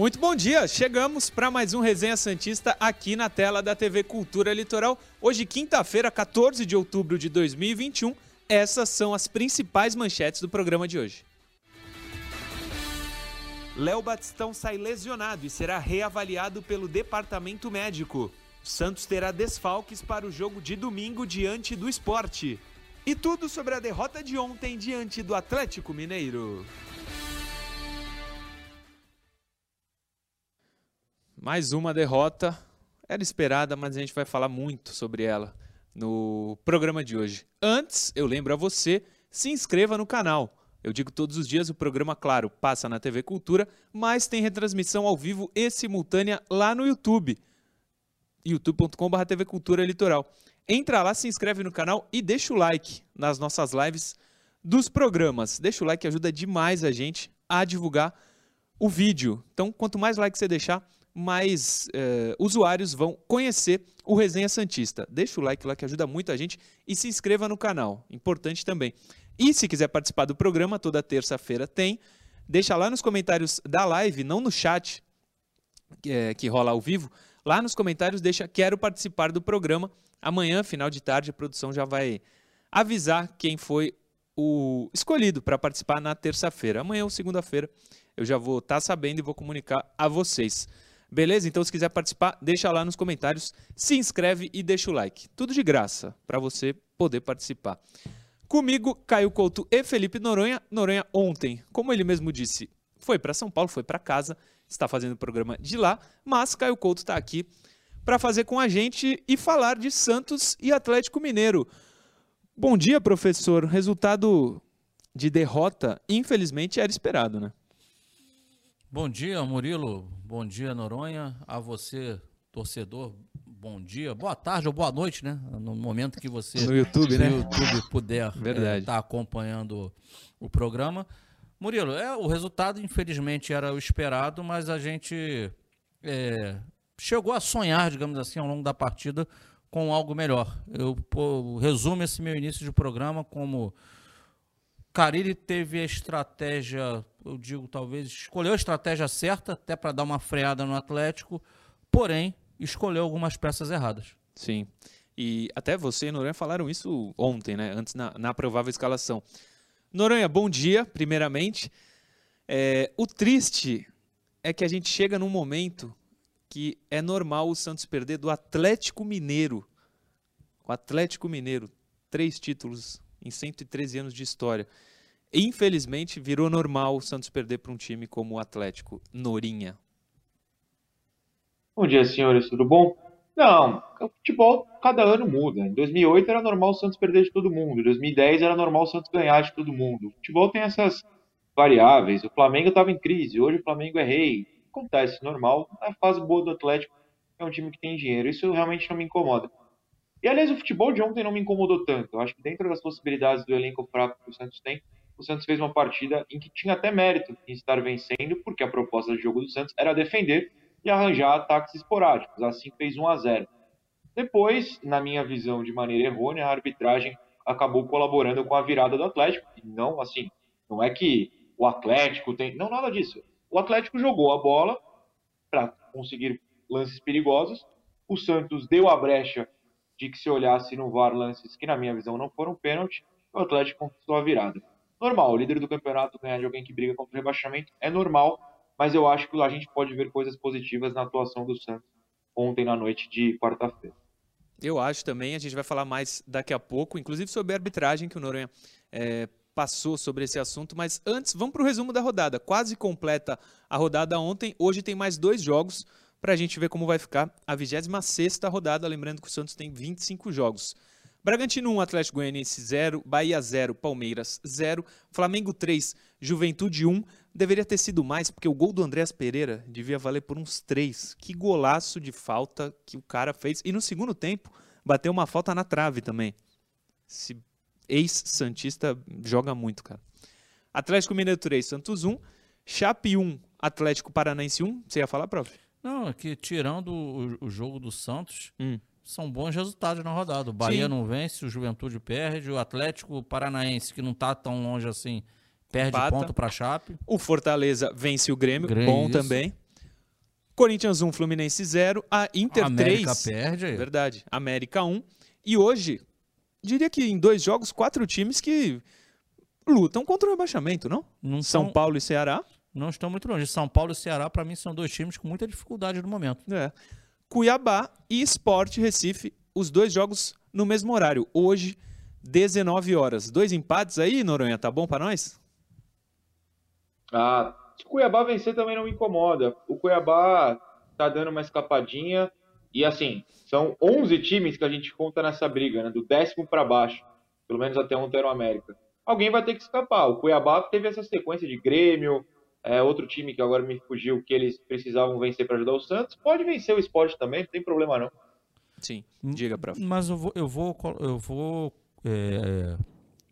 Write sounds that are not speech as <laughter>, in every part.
Muito bom dia! Chegamos para mais um Resenha Santista aqui na tela da TV Cultura Litoral. Hoje, quinta-feira, 14 de outubro de 2021. Essas são as principais manchetes do programa de hoje. Léo Batistão sai lesionado e será reavaliado pelo departamento médico. Santos terá desfalques para o jogo de domingo diante do esporte. E tudo sobre a derrota de ontem diante do Atlético Mineiro. Mais uma derrota. Era esperada, mas a gente vai falar muito sobre ela no programa de hoje. Antes, eu lembro a você, se inscreva no canal. Eu digo todos os dias, o programa, claro, passa na TV Cultura, mas tem retransmissão ao vivo e simultânea lá no YouTube. youtube.com.br TV Cultura Litoral. Entra lá, se inscreve no canal e deixa o like nas nossas lives dos programas. Deixa o like, ajuda demais a gente a divulgar o vídeo. Então, quanto mais like você deixar, mais uh, usuários vão conhecer o Resenha Santista. Deixa o like lá que ajuda muito a gente e se inscreva no canal, importante também. E se quiser participar do programa, toda terça-feira tem. Deixa lá nos comentários da live, não no chat que, é, que rola ao vivo. Lá nos comentários deixa quero participar do programa. Amanhã, final de tarde, a produção já vai avisar quem foi o escolhido para participar na terça-feira. Amanhã ou segunda-feira eu já vou estar tá sabendo e vou comunicar a vocês. Beleza? Então, se quiser participar, deixa lá nos comentários, se inscreve e deixa o like. Tudo de graça para você poder participar. Comigo, Caio Couto e Felipe Noronha. Noronha ontem, como ele mesmo disse, foi para São Paulo, foi para casa, está fazendo o programa de lá, mas Caio Couto está aqui para fazer com a gente e falar de Santos e Atlético Mineiro. Bom dia, professor. Resultado de derrota, infelizmente, era esperado, né? Bom dia, Murilo. Bom dia, Noronha. A você, torcedor, bom dia, boa tarde ou boa noite, né? No momento que você no YouTube, né? YouTube puder estar é, tá acompanhando o programa. Murilo, é, o resultado, infelizmente, era o esperado, mas a gente é, chegou a sonhar, digamos assim, ao longo da partida com algo melhor. Eu pô, resumo esse meu início de programa como Carilli teve a estratégia, eu digo, talvez escolheu a estratégia certa, até para dar uma freada no Atlético, porém escolheu algumas peças erradas. Sim. E até você e Noronha falaram isso ontem, né? Antes na, na provável escalação. Noronha, bom dia, primeiramente. É, o triste é que a gente chega num momento que é normal o Santos perder do Atlético Mineiro. O Atlético Mineiro, três títulos em 113 anos de história. Infelizmente, virou normal o Santos perder para um time como o Atlético. Norinha. Bom dia, senhores, tudo bom? Não, o futebol cada ano muda. Em 2008 era normal o Santos perder de todo mundo. Em 2010 era normal o Santos ganhar de todo mundo. O futebol tem essas variáveis. O Flamengo estava em crise, hoje o Flamengo é rei. Acontece, normal. A fase boa do Atlético é um time que tem dinheiro. Isso realmente não me incomoda. E aliás, o futebol de ontem não me incomodou tanto. Eu acho que dentro das possibilidades do elenco fraco que o Santos tem, o Santos fez uma partida em que tinha até mérito em estar vencendo, porque a proposta de jogo do Santos era defender e arranjar ataques esporádicos. Assim fez 1 a 0. Depois, na minha visão de maneira errônea, a arbitragem acabou colaborando com a virada do Atlético. Não assim, não é que o Atlético tem, não nada disso. O Atlético jogou a bola para conseguir lances perigosos. O Santos deu a brecha de que se olhasse no VAR lances que, na minha visão, não foram pênalti, o Atlético conquistou a virada. Normal, o líder do campeonato ganhar de alguém que briga contra o rebaixamento é normal, mas eu acho que a gente pode ver coisas positivas na atuação do Santos ontem na noite de quarta-feira. Eu acho também, a gente vai falar mais daqui a pouco, inclusive sobre a arbitragem que o Noronha é, passou sobre esse assunto, mas antes, vamos para o resumo da rodada. Quase completa a rodada ontem, hoje tem mais dois jogos para a gente ver como vai ficar a 26 rodada. Lembrando que o Santos tem 25 jogos. Bragantino 1, Atlético Goianiense 0, Bahia 0, Palmeiras 0, Flamengo 3, Juventude 1. Deveria ter sido mais, porque o gol do Andréas Pereira devia valer por uns 3. Que golaço de falta que o cara fez. E no segundo tempo, bateu uma falta na trave também. Esse ex-Santista joga muito, cara. Atlético Mineiro 3, Santos 1, Chape 1, Atlético Paranaense 1. Você ia falar, prof? Não, é que tirando o, o jogo do Santos, hum. São bons resultados na rodada. O Bahia Sim. não vence, o Juventude perde, o Atlético Paranaense, que não está tão longe assim, perde Empata. ponto para Chape. O Fortaleza vence o Grêmio, Grêmio bom isso. também. Corinthians 1, Fluminense 0. A Inter América 3. perde aí. Verdade. América 1. E hoje, diria que em dois jogos, quatro times que lutam contra o rebaixamento, não? Não São Paulo e Ceará. Não estão muito longe. São Paulo e Ceará, pra mim, são dois times com muita dificuldade no momento. É. Cuiabá e Sport Recife, os dois jogos no mesmo horário. Hoje, 19 horas. Dois empates aí, Noronha, tá bom pra nós? Ah, se Cuiabá vencer também não me incomoda. O Cuiabá tá dando uma escapadinha. E assim, são 11 times que a gente conta nessa briga, né? Do décimo para baixo. Pelo menos até ontem era o América. Alguém vai ter que escapar. O Cuiabá teve essa sequência de Grêmio, é, outro time que agora me fugiu, que eles precisavam vencer para ajudar o Santos. Pode vencer o esporte também, não tem problema não. Sim. Diga, prof. Mas eu vou, eu vou, eu vou é,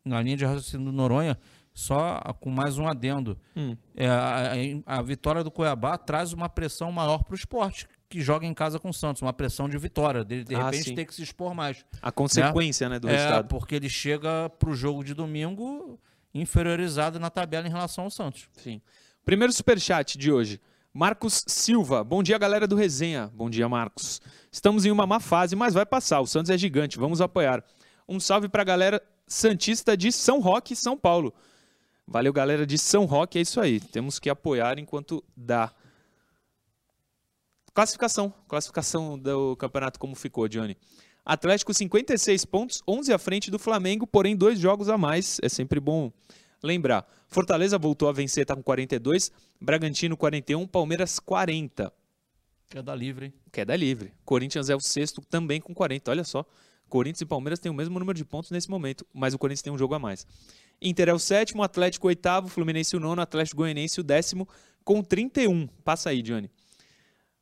na linha de raciocínio do Noronha, só com mais um adendo. Hum. É, a, a- vitória do Cuiabá traz uma pressão maior para o esporte, que joga em casa com o Santos, uma pressão de vitória, de, de Ah, repente sim. ter que se expor mais. A consequência, né, do é, resultado. porque ele chega para o jogo de domingo inferiorizado na tabela em relação ao Santos. Sim. Primeiro superchat de hoje. Marcos Silva. Bom dia, galera do Resenha. Bom dia, Marcos. Estamos em uma má fase, mas vai passar. O Santos é gigante. Vamos apoiar. Um salve pra galera Santista de São Roque, São Paulo. Valeu, galera de São Roque. É isso aí. Temos que apoiar enquanto dá. Classificação. Classificação do campeonato, como ficou, Johnny? Atlético 56 pontos, 11 à frente do Flamengo, porém dois jogos a mais. É sempre bom lembrar. Fortaleza voltou a vencer, está com 42. Bragantino 41, Palmeiras 40. Queda livre, hein? Queda livre. Corinthians é o sexto, também com 40. Olha só. Corinthians e Palmeiras têm o mesmo número de pontos nesse momento, mas o Corinthians tem um jogo a mais. Inter é o sétimo, Atlético o oitavo, Fluminense o nono, Atlético Goianiense o décimo, com 31. Passa aí, Johnny.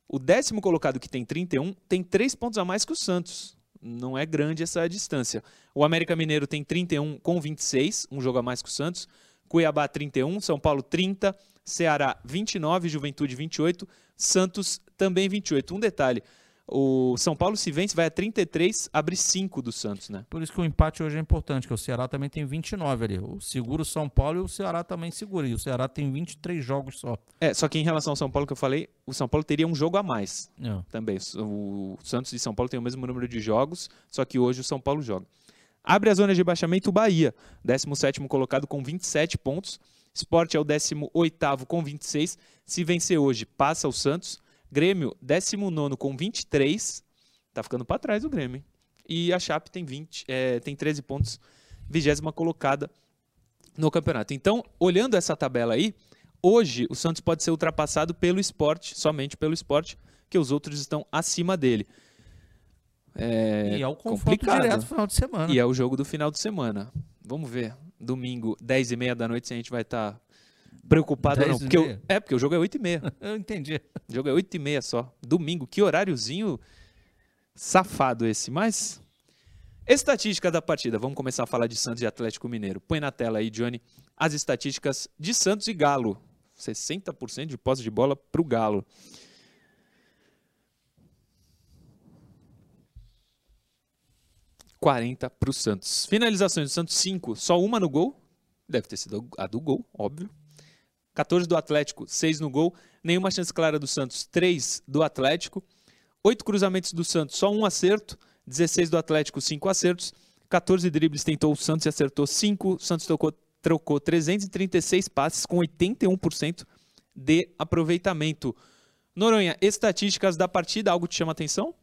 O décimo colocado que tem 31 tem três pontos a mais que o Santos. Não é grande essa distância. O América Mineiro tem 31 com 26, um jogo a mais que o Santos. Cuiabá 31, São Paulo 30, Ceará 29, Juventude 28, Santos também 28. Um detalhe, o São Paulo se vence, vai a 33, abre 5 do Santos, né? Por isso que o empate hoje é importante, que o Ceará também tem 29 ali. O segura o São Paulo e o Ceará também segura. E o Ceará tem 23 jogos só. É, só que em relação ao São Paulo que eu falei, o São Paulo teria um jogo a mais É. também. O Santos e São Paulo têm o mesmo número de jogos, só que hoje o São Paulo joga. Abre a zona de baixamento o Bahia, 17º colocado com 27 pontos. Sport é o 18º com 26. Se vencer hoje, passa o Santos. Grêmio, 19º com 23. Tá ficando para trás o Grêmio. hein? E a Chape tem, 20, é, tem 13 pontos, 20 colocada no campeonato. Então, olhando essa tabela aí, hoje o Santos pode ser ultrapassado pelo esporte, somente pelo esporte, que os outros estão acima dele. É, e é o confronto direto no final de semana. E é o jogo do final de semana. Vamos ver. Domingo, 10 e meia da noite, se a gente vai estar preocupado não. 10 Porque meia? é, porque o jogo é 8 e meia. <laughs> Eu entendi. O jogo é 8 e meia só. Domingo, que horáriozinho safado esse. Mas, estatística da partida. Vamos começar a falar de Santos e Atlético Mineiro. Põe na tela aí, Johnny, as estatísticas de Santos e Galo. 60% de posse de bola para o Galo. ...40 para o Santos. Finalizações do Santos, 5. Só uma no gol. Deve ter sido a do gol, óbvio. 14 do Atlético, 6 no gol. Nenhuma chance clara do Santos, 3 do Atlético. 8 cruzamentos do Santos, só um acerto. 16 do Atlético, 5 acertos. 14 dribles tentou o Santos e acertou 5. O Santos trocou, trocou 336 passes com 81% de aproveitamento. Noronha, estatísticas da partida, algo te chama atenção?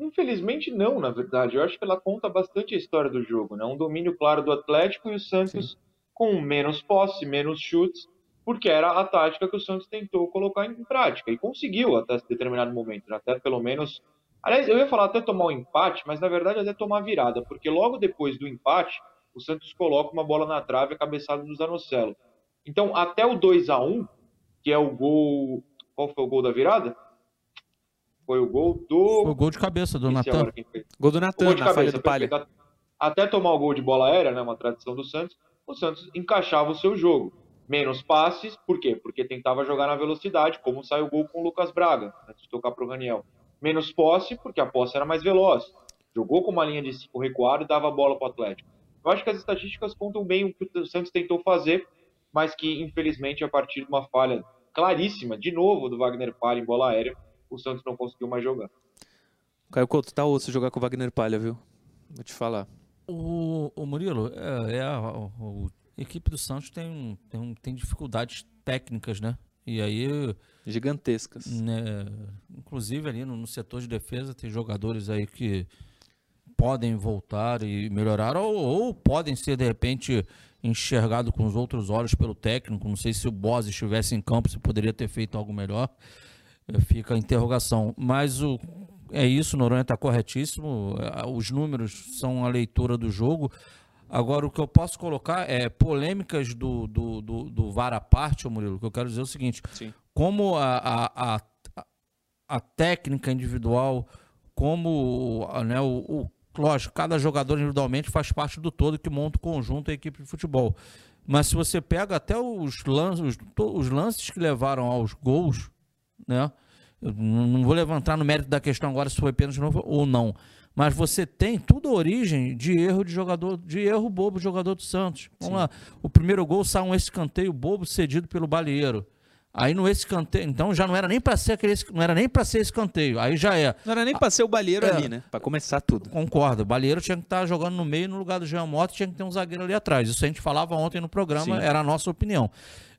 Infelizmente não, na verdade. Eu acho que ela conta bastante a história do jogo, né? Um domínio claro do Atlético e o Santos com menos posse, menos chutes, porque era a tática que o Santos tentou colocar em prática e conseguiu até determinado momento, né? até pelo menos. Aliás, eu ia falar até tomar um empate, mas na verdade até tomar virada, porque logo depois do empate, o Santos coloca uma bola na trave, a cabeçada do Zanocelo. Então, até o 2 a 1 que é o gol. Qual foi o gol da virada? Foi o gol do. Foi o gol de cabeça do Natan. Gol do Natan gol de na falha cabeça, do Palha. Até tomar o gol de bola aérea, né, uma tradição do Santos, o Santos encaixava o seu jogo. Menos passes, por quê? Porque tentava jogar na velocidade, como saiu o gol com o Lucas Braga, antes de tocar para o Raniel. Menos posse, porque a posse era mais veloz. Jogou com uma linha de cinco recuado e dava a bola para o Atlético. Eu acho que as estatísticas contam bem o que o Santos tentou fazer, mas que, infelizmente, a partir de uma falha claríssima, de novo, do Wagner Palha em bola aérea. O Santos não conseguiu mais jogar. Caio Couto, tá osso jogar com o Wagner Palha, viu? Vou te falar. O, o Murilo, é, é a, a, equipe do Santos tem, tem, tem dificuldades técnicas, né? E aí. Gigantescas. Né, inclusive ali no, no, setor de defesa tem jogadores aí que podem voltar e melhorar, ou, ou podem ser de repente enxergados com os outros olhos pelo técnico. Não sei se o Boss estivesse em campo, se poderia ter feito algo melhor. Fica a interrogação. Mas o, é isso, Noronha está corretíssimo. Os números são a leitura do jogo. Agora, o que eu posso colocar é polêmicas do, do, do, do VAR à parte, Murilo, que eu quero dizer é o seguinte: Sim. como a, a, a, a, técnica individual, como né, o, o, lógico, cada jogador individualmente faz parte do todo que monta o conjunto da equipe de futebol. Mas se você pega até os lances, os, os lances que levaram aos gols, né? Eu não vou levantar no mérito da questão agora se foi pênalti ou não mas você tem tudo origem de erro de jogador, de erro bobo de jogador do Santos. Vamos Sim. lá. O primeiro gol sai um escanteio bobo cedido pelo Balieiro. Aí no escanteio, então já não era nem para ser aquele, não era nem para ser escanteio. Aí já é. Não era nem para ser o Balieiro é, ali, né? Para começar tudo. Concordo. O Balieiro tinha que estar tá jogando no meio no lugar do Jean Mota, tinha que ter um zagueiro ali atrás. Isso a gente falava ontem no programa, Sim. era a nossa opinião.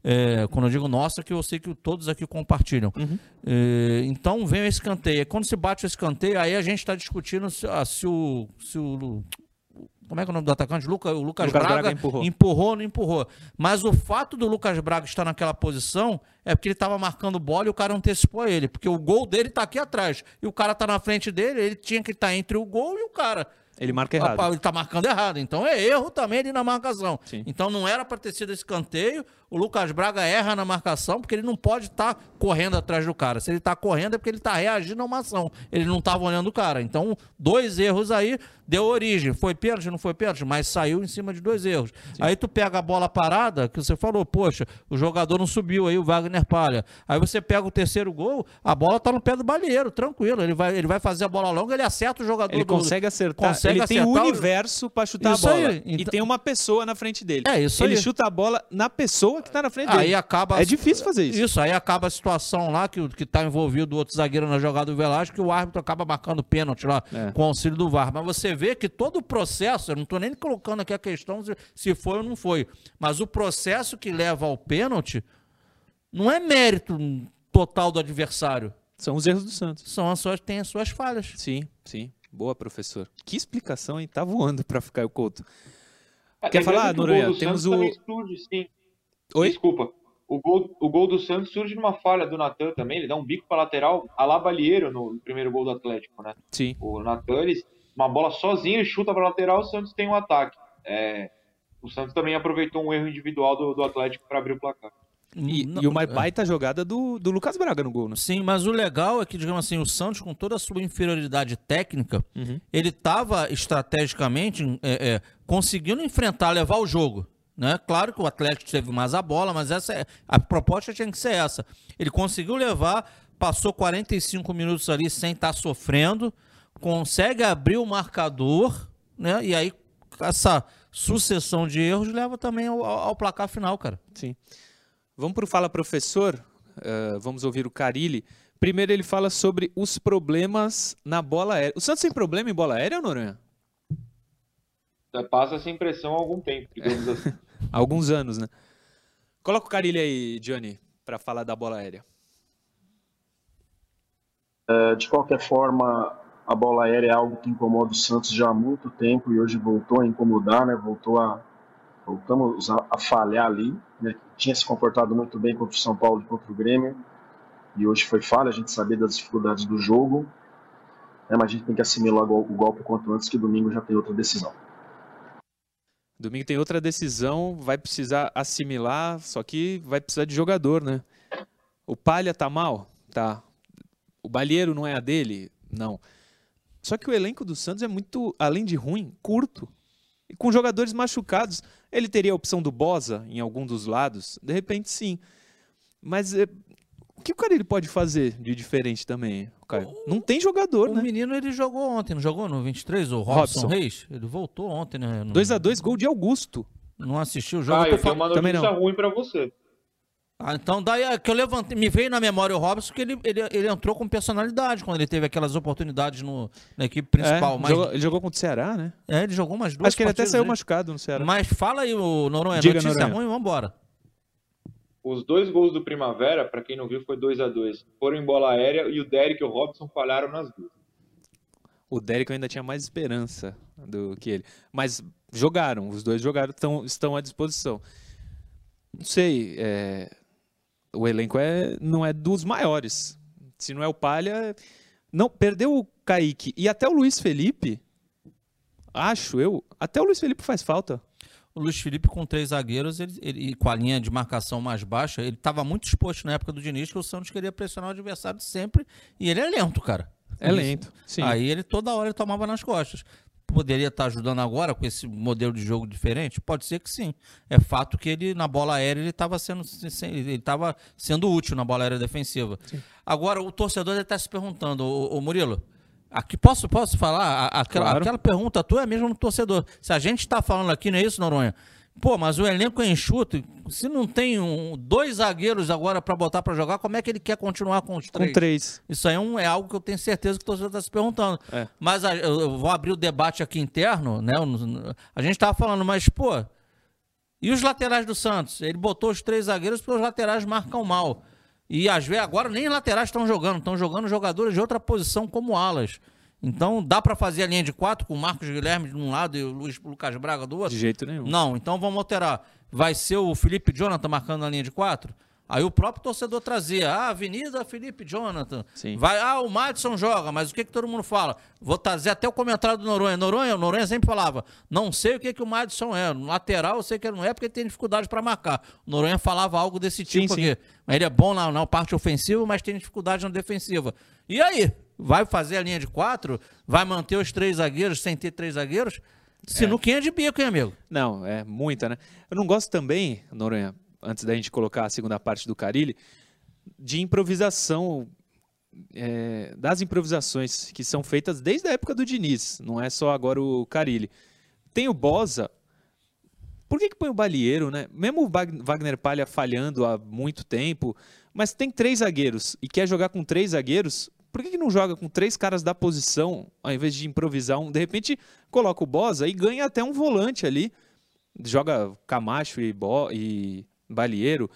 É, quando eu digo nossa, que eu sei que todos aqui compartilham. Uhum. É, então vem o escanteio. Quando se bate o escanteio, aí a gente está discutindo se, ah, se, o, se o. Como é que é o nome do atacante? Luca, o Lucas, Lucas Braga, Braga empurrou. empurrou ou não empurrou. Mas o fato do Lucas Braga estar naquela posição é porque ele estava marcando bola e o cara antecipou ele. Porque o gol dele está aqui atrás. E o cara está na frente dele, ele tinha que estar tá entre o gol e o cara. Ele marca errado. Ele está marcando errado. Então é erro também ali na marcação. Sim. Então não era para ter sido escanteio. O Lucas Braga erra na marcação porque ele não pode estar tá correndo atrás do cara. Se ele está correndo é porque ele está reagindo a uma ação. Ele não estava olhando o cara. Então, dois erros aí deu origem. Foi pênalti, não foi pênalti, mas saiu em cima de dois erros. Sim. Aí tu pega a bola parada, que você falou, poxa, o jogador não subiu aí, o Wagner Palha. Aí você pega o terceiro gol, a bola tá no pé do balieiro, tranquilo. Ele vai, ele vai fazer a bola longa, ele acerta o jogador. Ele do, consegue acertar. Consegue ele acertar tem o universo para chutar isso a bola. Aí, então... E tem uma pessoa na frente dele. É isso Ele aí. chuta a bola na pessoa que tá na frente aí dele. acaba é difícil fazer isso. Isso, aí acaba a situação lá que, que tá envolvido o outro zagueiro na jogada do Velasco, que o árbitro acaba marcando pênalti lá é. com o auxílio do VAR. Mas você vê que todo o processo, eu não estou nem colocando aqui a questão se foi ou não foi, mas o processo que leva ao pênalti não é mérito total do adversário. São os erros do Santos. São as suas, tem as suas falhas. Sim, sim. Boa, professor. Que explicação, hein? Tá voando para ficar o Couto. Quer falar, Noronha? Temos o. Surge, sim. Oi? Desculpa. O gol, o gol do Santos surge numa falha do Natan também. Ele dá um bico para lateral, a lá Balieiro no primeiro gol do Atlético, né? Sim. O Natan, ele uma bola sozinho, e chuta para lateral, o Santos tem um ataque. É, o Santos também aproveitou um erro individual do, do Atlético para abrir o placar. E, e uma baita jogada do, do Lucas Braga no gol, né? Sim, mas o legal é que, digamos assim, o Santos, com toda a sua inferioridade técnica, uhum. ele estava estrategicamente é, é, conseguindo enfrentar, levar o jogo. Né? Claro que o Atlético teve mais a bola, mas essa é, a proposta tinha que ser essa. Ele conseguiu levar, passou 45 minutos ali sem estar tá sofrendo, consegue abrir o marcador, né? E aí essa sucessão de erros leva também ao, ao placar final, cara. Sim. Vamos para o Fala Professor. Uh, vamos ouvir o Carilli. Primeiro ele fala sobre os problemas na bola aérea. O Santos tem problema em bola aérea, Noronha? Passa essa impressão há algum tempo, digamos assim. <laughs> Alguns anos, né? Coloca o Carilli aí, Johnny, para falar da bola aérea. Uh, de qualquer forma, a bola aérea é algo que incomoda o Santos já há muito tempo e hoje voltou a incomodar, né? Voltou a voltamos a, a falhar ali, né? Tinha se comportado muito bem contra o São Paulo e contra o Grêmio e hoje foi falha. A gente sabia das dificuldades do jogo, né? mas a gente tem que assimilar o golpe quanto antes que domingo já tem outra decisão. Domingo tem outra decisão, vai precisar assimilar, só que vai precisar de jogador, né? O Palha tá mal? Tá. O Balheiro não é a dele? Não. Só que o elenco do Santos é muito, além de ruim, curto. E com jogadores machucados, ele teria a opção do Bosa em algum dos lados? De repente, sim. Mas o que o cara ele pode fazer de diferente também, Caio? O, não tem jogador, o né? O menino ele jogou ontem, não jogou no 23, o Robson, Robson. Reis? Ele voltou ontem, né? 2x2, gol de Augusto. Não assistiu o jogo. Ah, eu tenho uma notícia não. ruim para você. Ah, então daí é que eu levantei, me veio na memória o Robson que ele, ele, ele entrou com personalidade quando ele teve aquelas oportunidades no, na equipe principal. É, mas, jogou, ele jogou contra o Ceará, né? é, ele jogou umas duas Acho que ele até saiu aí. machucado no Ceará. Mas fala aí, o Noronha, Diga, notícia Noronha. ruim, vambora. Os dois gols do Primavera, pra quem não viu, foi 2 a 2 Foram em bola aérea e o Derek e o Robson falharam nas duas. O Derek ainda tinha mais esperança do que ele. Mas jogaram, os dois jogaram, tão, estão à disposição. Não sei, é, o elenco é, não é dos maiores. Se não é o Palha. Não, perdeu o Kaique e até o Luiz Felipe. Acho eu. Até o Luiz Felipe faz falta. O Luiz Felipe com três zagueiros ele, ele- e com a linha de marcação mais baixa, ele estava muito exposto na época do Diniz que o Santos queria pressionar o adversário sempre e ele é lento, cara. É lento. Sim. Aí ele toda hora ele tomava nas costas. Poderia estar ajudando agora com esse modelo de jogo diferente? Pode ser que sim. É fato que ele na bola aérea ele estava sendo ele sendo útil na bola aérea defensiva. Agora o torcedor está se perguntando, o, Murilo, aqui posso posso falar aquela, Claro. aquela pergunta tua é mesmo no torcedor. Se a gente está falando aqui não é isso, Noronha? Pô, mas o elenco é enxuto. Se não tem um, dois zagueiros agora para botar para jogar, como é que ele quer continuar com os Com três? três. Isso aí é, um- é algo que eu tenho certeza que o torcedor está se perguntando. É. Mas a- eu, vou abrir o debate aqui interno, né? A gente estava falando, mas, pô, e os laterais do Santos? Ele botou os três zagueiros porque os laterais marcam mal. E às vezes agora nem laterais estão jogando, estão jogando jogadores de outra posição como alas. Então dá para fazer a linha de quatro com o Marcos Guilherme de um lado e o Luiz Lucas Braga do outro? De jeito nenhum. Não, então vamos alterar. Vai ser o Felipe Jonathan marcando na linha de quatro? Aí o próprio torcedor trazia, ah, Avenida Felipe Jonathan. Sim. Vai, ah, o Madison joga, mas o que, que todo mundo fala? Vou trazer até o comentário do Noronha. Noronha, o Noronha sempre falava, não sei o que, que o Madison é. No lateral eu sei que ele não é porque ele tem dificuldade para marcar. O Noronha falava algo desse Sim, tipo sim. aqui. Mas ele é bom na, na parte ofensiva, mas tem dificuldade na defensiva. E aí? Vai fazer a linha de quatro? Vai manter os três zagueiros sem ter três zagueiros? Sinuquinha de bico, hein, amigo? Não, é muita, né? Eu não gosto também, Noronha, antes da gente colocar a segunda parte do Carilli, de improvisação, é, das improvisações que são feitas desde a época do Diniz, não é só agora o Carilli. Tem o Bosa, por que, que põe o Balieiro, né? Mesmo o Wag- Wagner Palha falhando há muito tempo, mas tem três zagueiros e quer jogar com três zagueiros, por que, que não joga com três caras da posição, ao invés de improvisar um? De repente, coloca o Bosa e ganha até um volante ali. Joga Camacho e, Bo e Balieiro.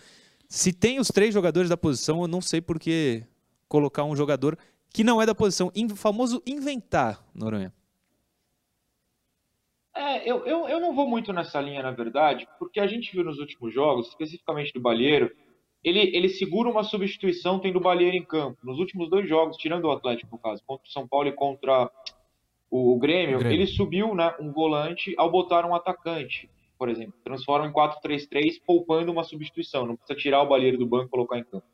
Se tem os três jogadores da posição, eu não sei por que colocar um jogador que não é da posição. In- famoso inventar, Noronha. É, eu, eu, eu não vou muito nessa linha, na verdade, porque a gente viu nos últimos jogos, especificamente do Balheiro, ele, ele segura uma substituição tendo o Balheiro em campo. Nos últimos dois jogos, tirando o Atlético, no caso, contra o São Paulo e contra o, o Grêmio, O Grêmio. ele subiu né, um volante ao botar um atacante, por exemplo. Transforma em 4-3-3, poupando uma substituição. Não precisa tirar o Balheiro do banco e colocar em campo.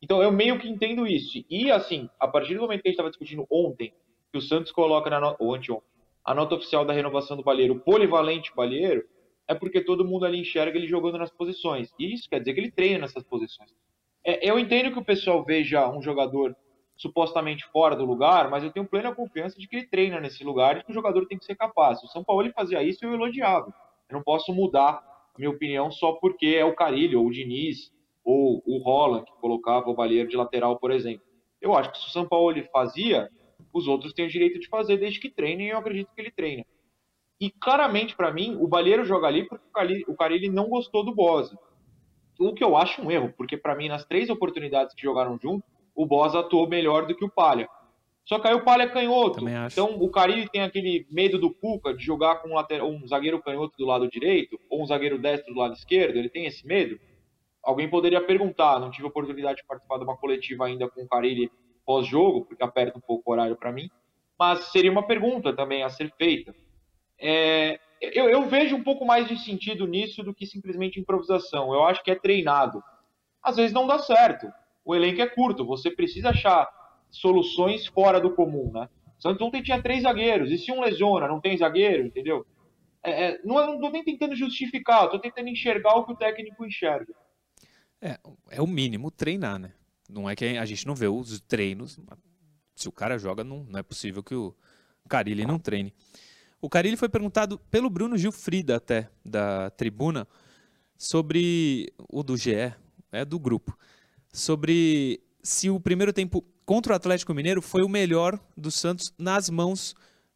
Então eu meio que entendo isso. E assim, a partir do momento que a gente estava discutindo ontem, que o Santos coloca na nota, ou anteontem, a nota oficial da renovação do Balheiro, polivalente Balheiro, é porque todo mundo ali enxerga ele jogando nas posições. E isso quer dizer que ele treina nessas posições. É, eu entendo que o pessoal veja um jogador supostamente fora do lugar, mas eu tenho plena confiança de que ele treina nesse lugar e que o jogador tem que ser capaz. O São Paulo ele fazia isso, eu elogiava. Eu não posso mudar minha opinião só porque é o Carilho, ou o Diniz, ou o Roland, que colocava o Balheiro de lateral, por exemplo. Eu acho que se o São Paulo ele fazia, os outros têm o direito de fazer desde que treinem, e eu acredito que ele treina. E claramente, para mim, o Balheiro joga ali porque o Cali- o Carilli não gostou do Bosa. O que eu acho um erro, porque para mim, nas três oportunidades que jogaram junto, o Bosa atuou melhor do que o Palha. Só que aí o Palha é canhoto. Então o Carilli tem aquele medo do Cuca de jogar com um, lateral- um zagueiro canhoto do lado direito ou um zagueiro destro do lado esquerdo. Ele tem esse medo? Alguém poderia perguntar. Não tive a oportunidade de participar de uma coletiva ainda com o Carilli pós-jogo, porque aperta um pouco o horário para mim. Mas seria uma pergunta também a ser feita. É, eu, eu vejo um pouco mais de sentido nisso do que simplesmente improvisação. Eu acho que é treinado. Às vezes não dá certo. O elenco é curto. Você precisa achar soluções fora do comum, né? O Santos ontem tinha três zagueiros. E se um lesiona, não tem zagueiro, entendeu? É, é, não, tô nem tentando justificar, tô tentando enxergar o que o técnico enxerga. É, é o mínimo treinar, né? Não é que a gente não vê os treinos. Se o cara joga, não, não é possível que o Carilli não treine. O Carilli foi perguntado pelo Bruno Gilfrida até, da tribuna, sobre o do GE, é do grupo, sobre se o primeiro tempo contra o Atlético Mineiro foi o melhor do Santos nas mãos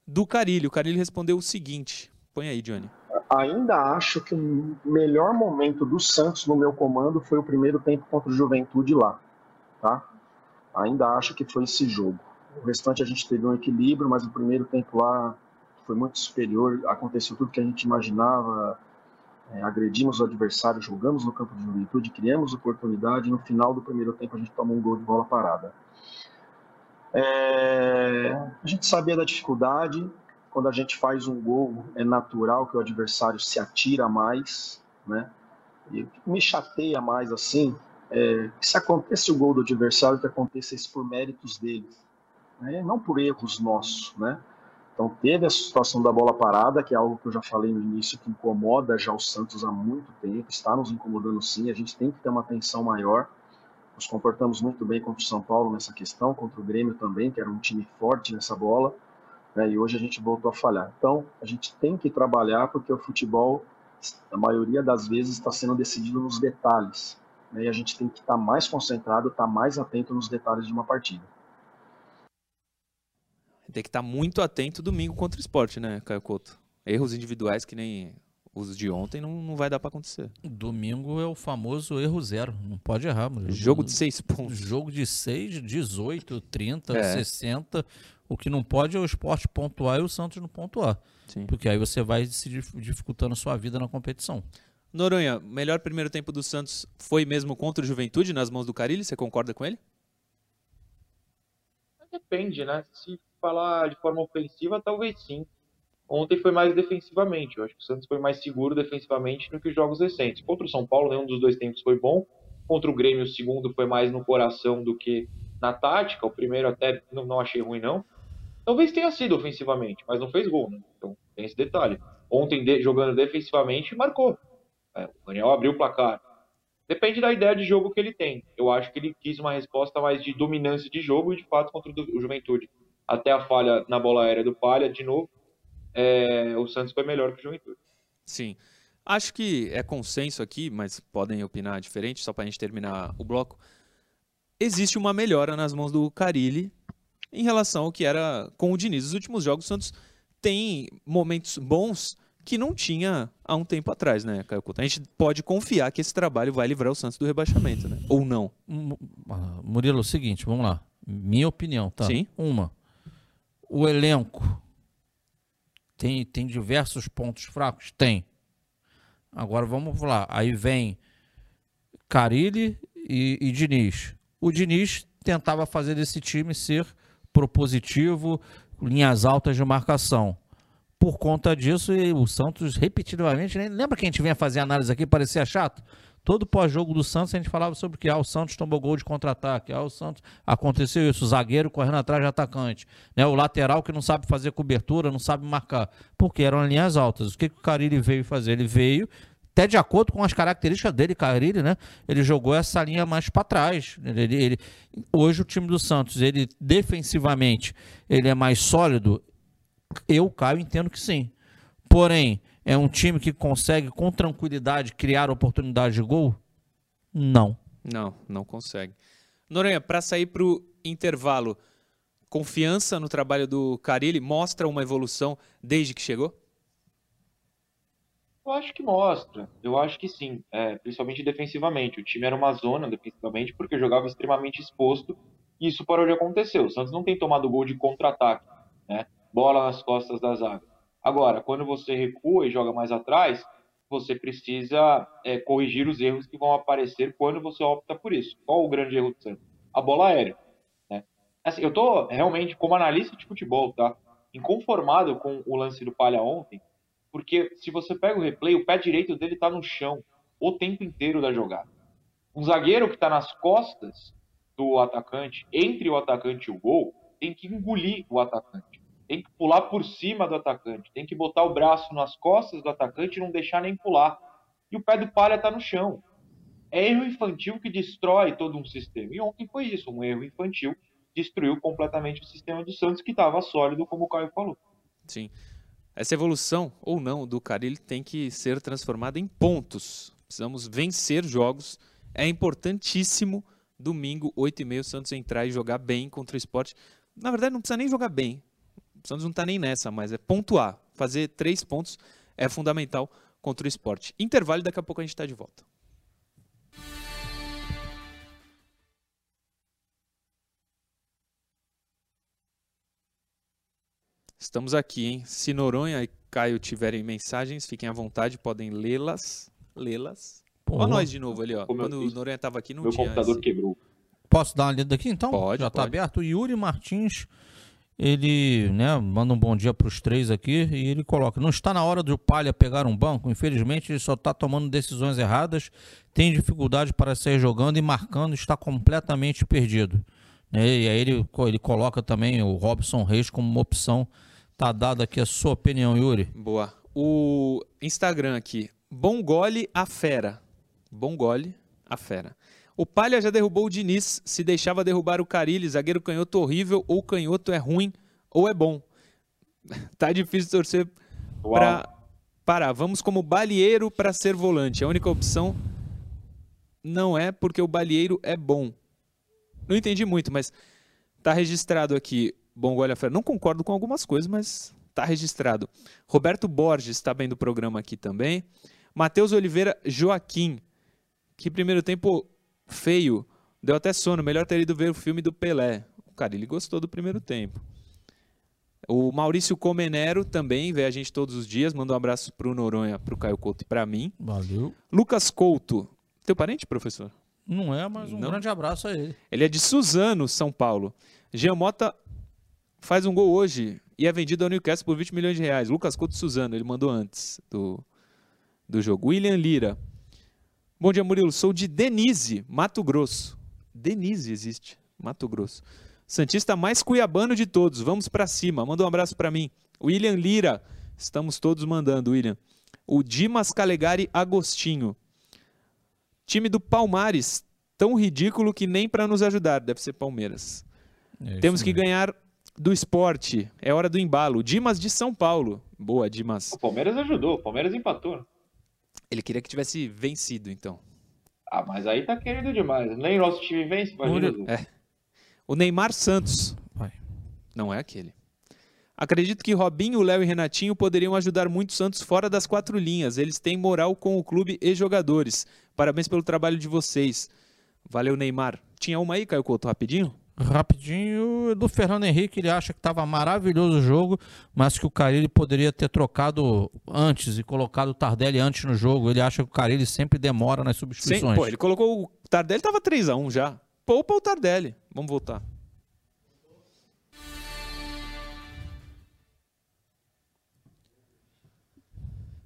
do Carilho. O Carilho respondeu o seguinte: põe aí, Johnny. Ainda acho que o melhor momento do Santos no meu comando foi o primeiro tempo contra o Juventude lá, tá? Ainda acho que foi esse jogo. O restante a gente teve um equilíbrio, mas o primeiro tempo lá foi muito superior. Aconteceu tudo que a gente imaginava. É, agredimos o adversário, jogamos no campo de juventude, criamos oportunidade. No final do primeiro tempo, a gente tomou um gol de bola parada. É, a gente sabia da dificuldade. Quando a gente faz um gol, é natural que o adversário se atira mais, né? E me chateia mais assim é se acontece o gol do adversário, que aconteça isso por méritos deles, né? não por erros nossos, né? Então teve a situação da bola parada, que é algo que eu já falei no início, que incomoda já o Santos há muito tempo, está nos incomodando sim, a gente tem que ter uma atenção maior. Nos comportamos muito bem contra o São Paulo nessa questão, contra o Grêmio também, que era um time forte nessa bola, né, e hoje a gente voltou a falhar. Então a gente tem que trabalhar porque o futebol, a maioria das vezes, está sendo decidido nos detalhes, né, e a gente tem que estar mais concentrado, estar mais atento nos detalhes de uma partida. Tem que estar muito atento domingo contra o esporte, né, Caio Couto? Erros individuais que nem os de ontem não, não vai dar para acontecer. Domingo é o famoso erro zero. Não pode errar. Mano. Jogo de seis pontos. Jogo de seis, 18, 30, é. 60. O que não pode é o esporte pontuar e o Santos não pontuar. Sim. Porque aí você vai se dificultando a sua vida na competição. Noronha, melhor primeiro tempo do Santos foi mesmo contra o Juventude nas mãos do Carilli? Você concorda com ele? Depende, né? Se falar de forma ofensiva, talvez sim. Ontem foi mais defensivamente. Eu acho que o Santos foi mais seguro defensivamente do que os jogos recentes. Contra o São Paulo, nenhum dos dois tempos foi bom. Contra o Grêmio, o segundo foi mais no coração do que na tática. O primeiro até não, não achei ruim, não. Talvez tenha sido ofensivamente, mas não fez gol, né? Então tem esse detalhe. Ontem, de, jogando defensivamente, marcou. É, o Daniel abriu o placar. Depende da ideia de jogo que ele tem. Eu acho que ele quis uma resposta mais de dominância de jogo e, de fato, contra o Juventude até a falha na bola aérea do Palha, de novo, é, o Santos foi melhor que o Juventude. Sim. Acho que é consenso aqui, mas podem opinar diferente, só para a gente terminar o bloco. Existe uma melhora nas mãos do Carilli em relação ao que era com o Diniz. Os últimos jogos, o Santos tem momentos bons que não tinha há um tempo atrás, né, Caio Couto? A gente pode confiar que esse trabalho vai livrar o Santos do rebaixamento, né? Ou não? Ah, Murilo, é o seguinte, vamos lá. Minha opinião, tá? Sim. Uma o elenco tem, tem diversos pontos fracos? Tem. Agora vamos lá. Aí vem Carilli e, e Diniz. O Diniz tentava fazer desse time ser propositivo, linhas altas de marcação. Por conta disso, o Santos repetidamente. Lembra que a gente vinha fazer análise aqui, parecia chato? Todo pós-jogo do Santos a gente falava sobre que ah, o Santos tomou gol de contra-ataque, ah, o Santos aconteceu isso, o zagueiro correndo atrás de atacante, né? O lateral que não sabe fazer cobertura, não sabe marcar, porque eram linhas altas. O que, que o Carilli veio fazer? Ele veio até de acordo com as características dele, Carilli, né? Ele jogou essa linha mais para trás. Ele, ele, hoje o time do Santos, ele defensivamente, ele é mais sólido. Eu, Caio, entendo que sim. Porém, é um time que consegue com tranquilidade criar oportunidade de gol? Não. Não, não consegue. Noronha, para sair para o intervalo, confiança no trabalho do Carilli mostra uma evolução desde que chegou? Eu acho que mostra. Eu acho que sim, é, principalmente defensivamente. O time era uma zona defensivamente porque jogava extremamente exposto e isso parou de acontecer. O Santos não tem tomado gol de contra-ataque, né? Bola nas costas da zaga. Agora, quando você recua e joga mais atrás, você precisa é, corrigir os erros que vão aparecer quando você opta por isso. Qual o grande erro do Santos? A bola aérea. Né? Assim, eu estou realmente, como analista de futebol, tá? inconformado com o lance do Palha ontem, porque se você pega o replay, o pé direito dele está no chão o tempo inteiro da jogada. Um zagueiro que está nas costas do atacante, entre o atacante e o gol, tem que engolir o atacante tem que pular por cima do atacante, tem que botar o braço nas costas do atacante e não deixar nem pular. E o pé do palha está no chão. É erro infantil que destrói todo um sistema. E ontem foi isso, um erro infantil destruiu completamente o sistema do Santos, que estava sólido, como o Caio falou. Sim. Essa evolução, ou não, do Carilli tem que ser transformada em pontos. Precisamos vencer jogos É importantíssimo domingo, 8h30, o Santos entrar e jogar bem contra o esporte. Na verdade, não precisa nem jogar bem. O Santos não está nem nessa, mas é pontuar. Fazer três pontos é fundamental contra o esporte. Intervalo e daqui a pouco a gente está de volta. Estamos aqui, hein? Se Noronha e Caio tiverem mensagens, fiquem à vontade, podem lê-las. Lê-las. Olha nós de novo ali, ó. Como Quando o. Noronha estava aqui, não Meu tinha. computador esse- quebrou. Posso dar uma lida aqui então? Pode, Já tá pode. aberto. Yuri Martins, ele né, manda um bom dia para os três aqui e ele coloca: Não está na hora do Palha pegar um banco? Infelizmente, ele só está tomando decisões erradas, tem dificuldade para sair jogando e marcando, está completamente perdido. Né, E aí ele, ele coloca também o Robson Reis como uma opção. Tá dada aqui a sua opinião, Yuri. Boa. O Instagram aqui. Bom gole a fera. Bom gole a fera. O Palha já derrubou o Diniz. Se deixava derrubar o Carilli, zagueiro canhoto horrível, ou canhoto é ruim ou é bom. <laughs> tá difícil torcer para parar. Vamos como balieiro para ser volante. A única opção não é porque o balieiro é bom. Não entendi muito, mas tá registrado aqui. Bom, olha, Fera, não concordo com algumas coisas, mas tá registrado. Roberto Borges está bem do programa aqui também. Matheus Oliveira Joaquim. Que primeiro tempo feio. Deu até sono. Melhor ter ido ver o filme do Pelé. O cara, ele gostou do primeiro tempo. O Maurício Comenero também vê a gente todos os dias. Manda um abraço pro Noronha, pro Caio Couto e pra mim. Valeu. Lucas Couto. Teu parente, professor? Não é, mas um Não? grande abraço a ele. Ele é de Suzano, São Paulo. Jean Mota faz um gol hoje e é vendido ao Newcastle por 20 milhões de reais. Lucas Couto Suzano, ele mandou antes do, do jogo. William Lira. Bom dia, Murilo. Sou de Denise, Mato Grosso. Denise existe, Mato Grosso. Santista mais cuiabano de todos. Vamos pra cima. Manda um abraço pra mim. William Lira. Estamos todos mandando, William. O Dimas Calegari Agostinho. Time do Palmares, tão ridículo que nem pra nos ajudar. Deve ser Palmeiras. É Temos que mesmo. ganhar do esporte. É hora do embalo. Dimas de São Paulo. Boa, Dimas. O Palmeiras ajudou, o Palmeiras empatou. Ele queria que tivesse vencido, então. Ah, mas aí tá querendo demais. Nem nosso time vence, imagina. Edu. O Neymar Santos. Vai. Não é aquele. Acredito que Robinho, Léo e Renatinho poderiam ajudar muito o Santos fora das quatro linhas. Eles têm moral com o clube e jogadores. Parabéns pelo trabalho de vocês. Valeu, Neymar. Tinha uma aí, Caio Couto, rapidinho? Rapidinho, do Fernando Henrique, ele acha que estava maravilhoso o jogo, mas que o Carilli poderia ter trocado antes e colocado o Tardelli antes no jogo. Ele acha que o Carilli sempre demora nas substituições. pô, ele colocou o Tardelli, tava 3x1 já. Poupa o Tardelli. Vamos voltar.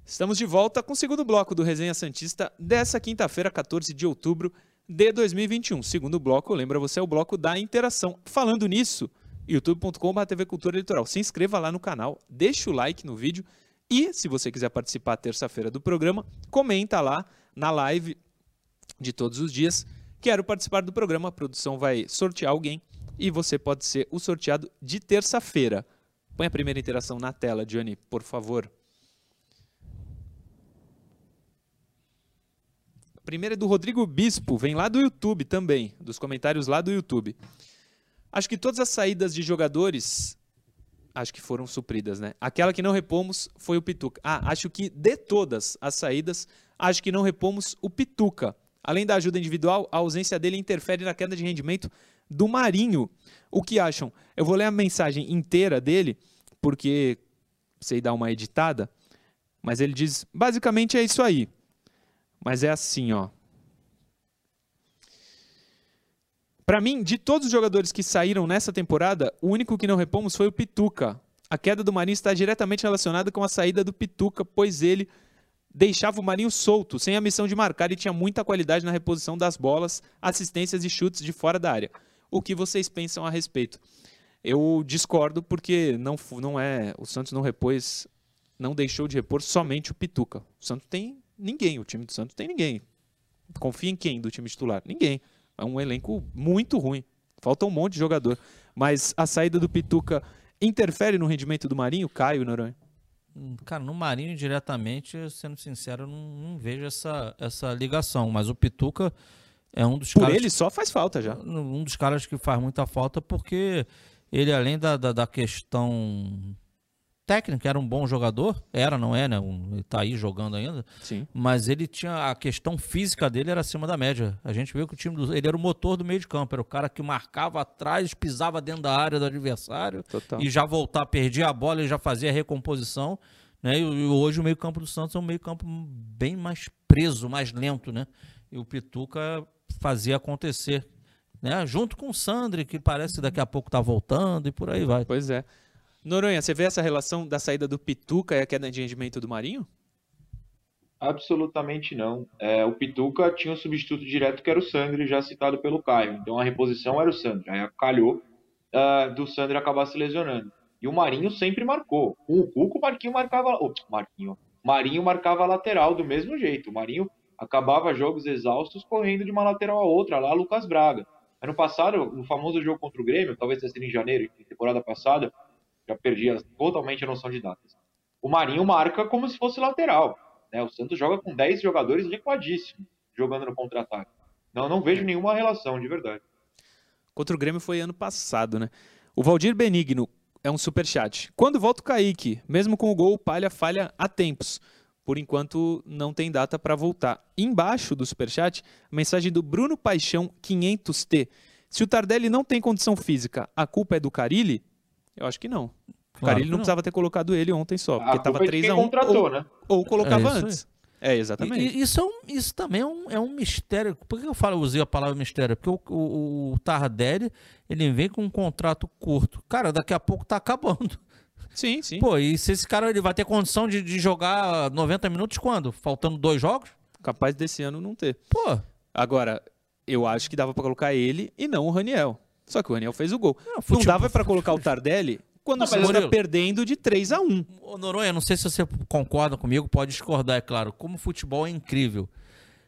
Estamos de volta com o segundo bloco do Resenha Santista dessa quinta-feira, 14 de outubro de 2021. Segundo bloco, lembra você, é o bloco da interação. Falando nisso, youtube.com.br TV Cultura Litoral. Se inscreva lá no canal, deixa o like no vídeo e, se você quiser participar terça-feira do programa, comenta lá na live de todos os dias. Quero participar do programa, a produção vai sortear alguém e você pode ser o sorteado de terça-feira. Põe a primeira interação na tela, Johnny, por favor. Primeira é do Rodrigo Bispo, vem lá do YouTube também, dos comentários lá do YouTube. Acho que todas as saídas de jogadores acho que foram supridas, né? Aquela que não repomos foi o Pituca. Ah, acho que de todas as saídas, acho que não repomos o Pituca. Além da ajuda individual, a ausência dele interfere na queda de rendimento do Marinho. O que acham? Eu vou ler a mensagem inteira dele, porque sei dar uma editada, mas ele diz, basicamente é isso aí. Mas é assim, ó. Para mim, de todos os jogadores que saíram nessa temporada, o único que não repomos foi o Pituca. A queda do Marinho está diretamente relacionada com a saída do Pituca, pois ele deixava o Marinho solto, sem a missão de marcar e tinha muita qualidade na reposição das bolas, assistências e chutes de fora da área. O que vocês pensam a respeito? Eu discordo porque não, não é, o Santos não repôs, não deixou de repor somente o Pituca. O Santos tem ninguém, o time do Santos tem ninguém. Confia em quem do time titular? Ninguém. É um elenco muito ruim. Falta um monte de jogador. Mas a saída do Pituca interfere no rendimento do Marinho, Caio Noronha? Hum, Cara, no Marinho, diretamente, sendo sincero, eu não, não vejo essa, essa ligação. Mas o Pituca, É um dos Por caras ele só faz falta já. um dos caras que faz muita falta porque ele, além da, da, da questão técnica, era um bom jogador. Era, não é, né? Um, ele tá aí jogando ainda. Sim. Mas ele tinha. A questão física dele era acima da média. A gente viu que o time do. Ele era o motor do meio de campo. Era o cara que marcava atrás, pisava dentro da área do adversário Total. e já voltar, perdia a bola e já fazia a recomposição. Né? E, e hoje o meio-campo do Santos é um meio-campo bem mais preso, mais lento, né? E o Pituca fazia acontecer. Né? Junto com o Sandri, que parece que daqui a pouco tá voltando e por aí vai. Pois é. Noronha, você vê essa relação da saída do Pituca e a queda de rendimento do Marinho? Absolutamente não. É, o Pituca tinha um substituto direto que era o Sandri, já citado pelo Caio. Então a reposição era o Sandri. Aí calhou ah, do Sandri acabar se lesionando. E o Marinho sempre marcou. Com o Cuco, o Marquinho marcava. Oh, Marquinho. Marinho marcava a lateral do mesmo jeito. O Marinho acabava jogos exaustos correndo de uma lateral a outra, lá Lucas Braga. Ano passado, no famoso jogo contra o Grêmio, talvez tenha sido em janeiro, temporada passada, já perdi totalmente a noção de datas. O Marinho marca como se fosse lateral. né? O Santos joga com 10 jogadores recuadíssimos, jogando no contra-ataque. Não, não vejo nenhuma relação, de verdade. Contra o Grêmio foi ano passado, né? O Valdir Benigno é um superchat. Quando volta o Kaique? Mesmo com o gol, o Palha falha há tempos. Por enquanto, não tem data para voltar. Embaixo do superchat, a mensagem do Bruno Paixão 500T. Se o Tardelli não tem condição física, a culpa é do Carilli? Eu acho que não. O Claro Carilli não não. precisava ter colocado ele ontem só, porque a estava culpa é de quem 3x1 contratou, ou, né? ou colocava É antes. É, exatamente. E- e isso, é um- isso também é um, é um mistério. Por que eu falo, eu usei a palavra mistério? Porque o, o, o Tardelli, ele vem com um contrato curto. Cara, daqui a pouco tá acabando. Sim, sim. Pô, e se esse cara ele vai ter condição de, de jogar 90 minutos quando? Faltando dois jogos? Capaz desse ano não ter. Pô, Agora, eu acho que dava pra colocar ele e não o Raniel. Só que o Raniel fez o gol. Não, Não futebol- dava pra colocar o Tardelli quando Não, o Santos tá perdendo de 3 a 1 Ô, Noronha, não sei se você concorda comigo, pode discordar, é claro. Como o futebol é incrível.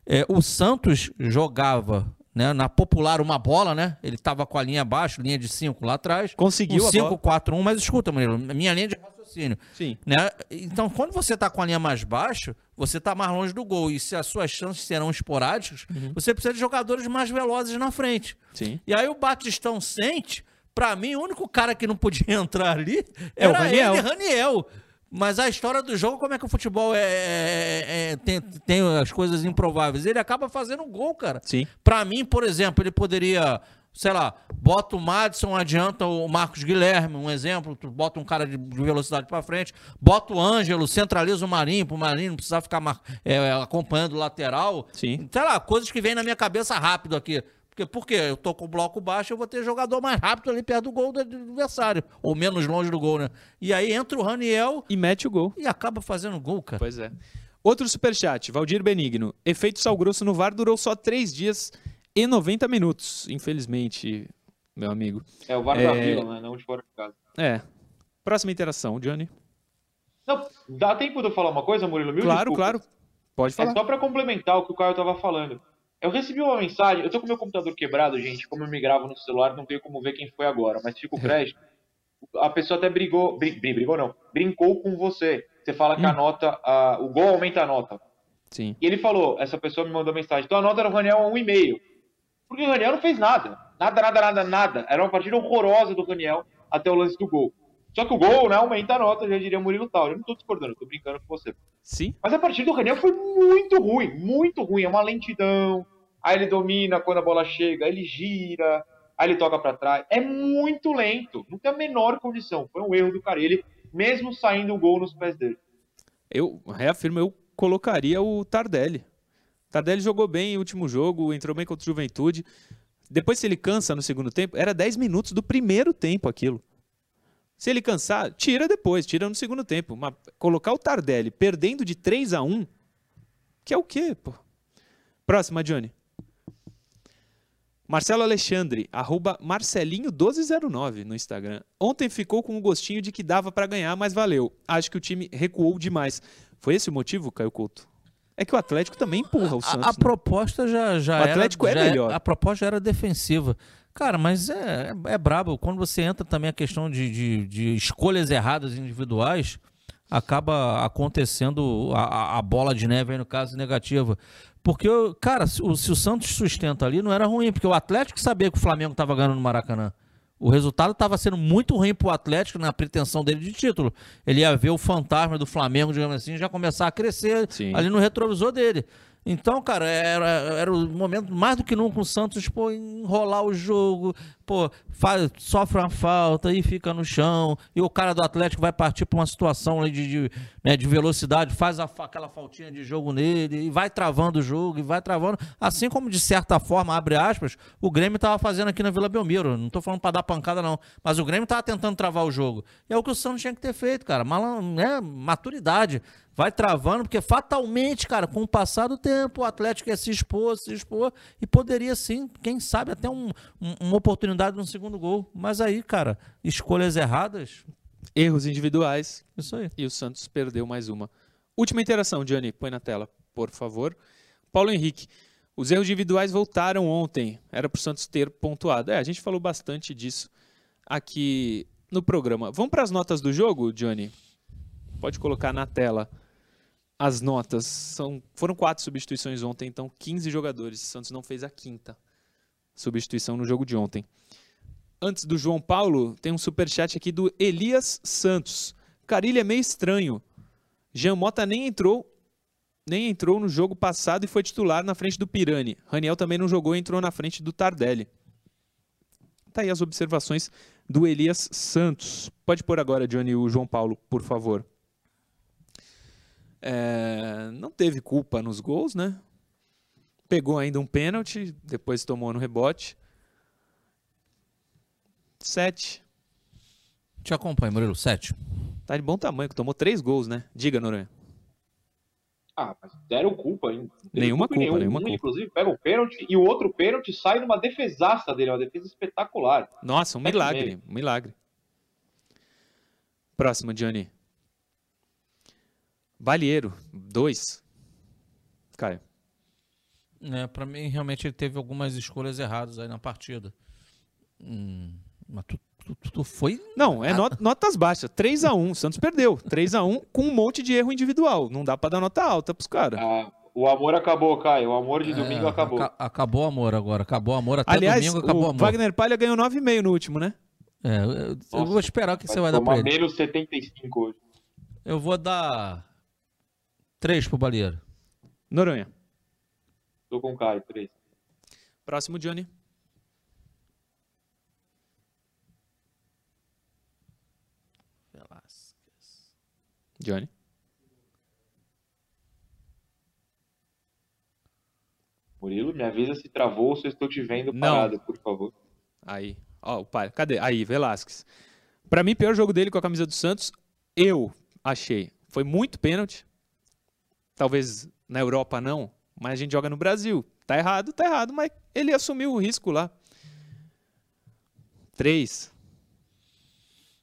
É, o Santos jogava né, na popular uma bola, né? Ele tava com a linha abaixo, linha de 5 lá atrás. Conseguiu um a bola. 5-4-1, mas escuta, Murilo, minha linha de raciocínio. Sim. Né? Então, quando você tá com a linha mais baixa, você tá mais longe do gol. E se as suas chances serão esporádicas, Uhum. você precisa de jogadores mais velozes na frente. Sim. E aí o Batistão sente, pra mim, o único cara que não podia <laughs> entrar ali É o era Raniel. ele, Raniel. Mas a história do jogo, como é que o futebol é, é- é- tem, tem as coisas improváveis? Ele acaba fazendo gol, cara. Sim. Pra mim, por exemplo, ele poderia, sei lá, bota o Madison, adianta o Marcos Guilherme, um exemplo, tu bota um cara de de velocidade pra frente, bota o Ângelo, centraliza o Marinho, pro Marinho não precisar ficar é, acompanhando o lateral. Sim. Sei lá, coisas que vêm na minha cabeça rápido aqui. Porque, por quê? Eu tô com o bloco baixo, eu vou ter jogador mais rápido ali perto do gol do adversário. Ou menos longe do gol, né? E aí entra o Raniel E mete o gol. e acaba fazendo gol, cara. Pois é. Outro superchat, Valdir Benigno. Efeito sal grosso no VAR durou só 3 dias e 90 minutos. Infelizmente, meu amigo. É o VAR É. da Vila, né? Não de fora de casa. É. Próxima interação, Johnny. Não, dá tempo de eu falar uma coisa, Murilo? Mil Claro, desculpas. claro. Pode É falar. só pra complementar o que o Caio tava falando. Eu recebi uma mensagem, eu tô com meu computador quebrado, gente, como eu me gravo no celular, não tenho como ver quem foi agora, mas fica o crédito. A pessoa até brigou, brin- brigou não, brincou com você. Você fala que a nota, a- o gol aumenta a nota. Sim. E ele falou, essa pessoa me mandou mensagem, então a nota do Raniel é um e meio. Porque o Raniel não fez nada. Nada, nada, nada, nada. Era uma partida horrorosa do Raniel até o lance do gol. Só que o gol, né, aumenta a nota, já diria Murilo Tauro. Eu não tô discordando, tô brincando com você. Sim. Mas a partida do Raniel foi muito ruim, muito ruim. É uma lentidão. Aí ele domina quando a bola chega, aí ele gira, aí ele toca pra trás. É muito lento, não tem a menor condição. Foi um erro do Carelli, mesmo saindo o gol nos pés dele. Eu reafirmo, eu colocaria o Tardelli. Tardelli jogou bem no último jogo, entrou bem contra o Juventude. Depois, se ele cansa no segundo tempo, era 10 minutos do primeiro tempo aquilo. Se ele cansar, tira depois, tira no segundo tempo. Mas colocar o Tardelli perdendo de 3 a 1 que é o quê, pô? Próxima, Johnny. Marcelo Alexandre, arroba Marcelinho1209 no Instagram. Ontem ficou com o gostinho de que dava pra ganhar, mas valeu. Acho que o time recuou demais. Foi esse o motivo, Caio Couto? É que o Atlético também empurra o Santos. A, a né? proposta já, já O Atlético era, é já melhor. A proposta já era defensiva. Cara, mas é, é, é brabo. Quando você entra também a questão de, de, de escolhas erradas individuais, acaba acontecendo a, a- a bola de neve aí no caso negativa. Porque, cara, se o, se o Santos sustenta ali, não era ruim, porque o Atlético sabia que o Flamengo estava ganhando no Maracanã. O resultado estava sendo muito ruim para o Atlético na pretensão dele de título. Ele ia ver o fantasma do Flamengo, digamos assim, já começar a crescer Sim. ali no retrovisor dele. Então, cara, era, era o momento mais do que nunca o Santos pô, enrolar o jogo, pô, faz, sofre uma falta e fica no chão, e o cara do Atlético vai partir para uma situação de, de, né, de velocidade, faz a, aquela faltinha de jogo nele, e vai travando o jogo, e vai travando. Assim como, de certa forma, abre aspas, o Grêmio estava fazendo aqui na Vila Belmiro. Não estou falando para dar pancada, não. Mas o Grêmio estava tentando travar o jogo. E é o que o Santos tinha que ter feito, cara. Malan, né, maturidade vai travando, porque fatalmente, cara, com o passar do tempo, o Atlético ia se expor, se expor, e poderia sim, quem sabe, até um, um, uma oportunidade no segundo gol. Mas aí, cara, escolhas erradas. Erros individuais. Isso aí. E o Santos perdeu mais uma. Última interação, Gianni, põe na tela, por favor. Paulo Henrique. Os erros individuais voltaram ontem. Era para o Santos ter pontuado. É, a gente falou bastante disso aqui no programa. Vamos para as notas do jogo, Johnny? Pode colocar na tela as notas. São, foram quatro substituições ontem, então 15 jogadores. O Santos não fez a quinta substituição no jogo de ontem. Antes do João Paulo, tem um superchat aqui do Elias Santos. Carilho é meio estranho. Jean Mota nem entrou, nem entrou no jogo passado e foi titular na frente do Pirani. Raniel também não jogou e entrou na frente do Tardelli. Tá aí as observações do Elias Santos. Pode pôr agora, Johnny, o João Paulo, por favor. É, não teve culpa nos gols, né? Pegou ainda um pênalti, depois tomou no rebote. Sete. Te acompanho, Murilo. Sete. Tá de bom tamanho, que tomou três gols, né? Diga, Noronha. Ah, mas deram culpa ainda. Nenhuma culpa, nenhum. nenhuma um, culpa. Inclusive, pega o pênalti e o outro pênalti sai numa defesaça dele, uma defesa espetacular. Nossa, um Sete milagre, um milagre. Próximo, Gianni. Balieiro, dois. Caio. É, para mim, realmente, ele teve algumas escolhas erradas aí na partida. Hum, mas tu, tu, tu- tu foi. Não, é not- notas baixas. 3x1. O Santos perdeu. 3x1 com um monte de erro individual. Não dá pra dar nota alta pros caras. Ah, o amor acabou, Caio. O amor de domingo É, acabou. aca- acabou o amor agora. Acabou o amor até Aliás, domingo. Acabou o amor. Wagner Palha ganhou 9,5 no último, né? É, eu, eu Nossa, vou esperar o que você vai dar pra ele. menos 75 hoje. Eu vou dar três pro Baleiro. Noronha. Tô com o Caio, 3. Próximo, Johnny. Johnny. Murilo, me avisa se travou ou se eu estou te vendo Não. parado, por favor. Aí. Ó, o pai. Cadê? Aí, Velasquez. Pra mim, pior jogo dele com a camisa do Santos, eu achei. Foi muito pênalti. Talvez na Europa não, mas a gente joga no Brasil. Tá errado, tá errado, mas ele assumiu o risco lá. Três.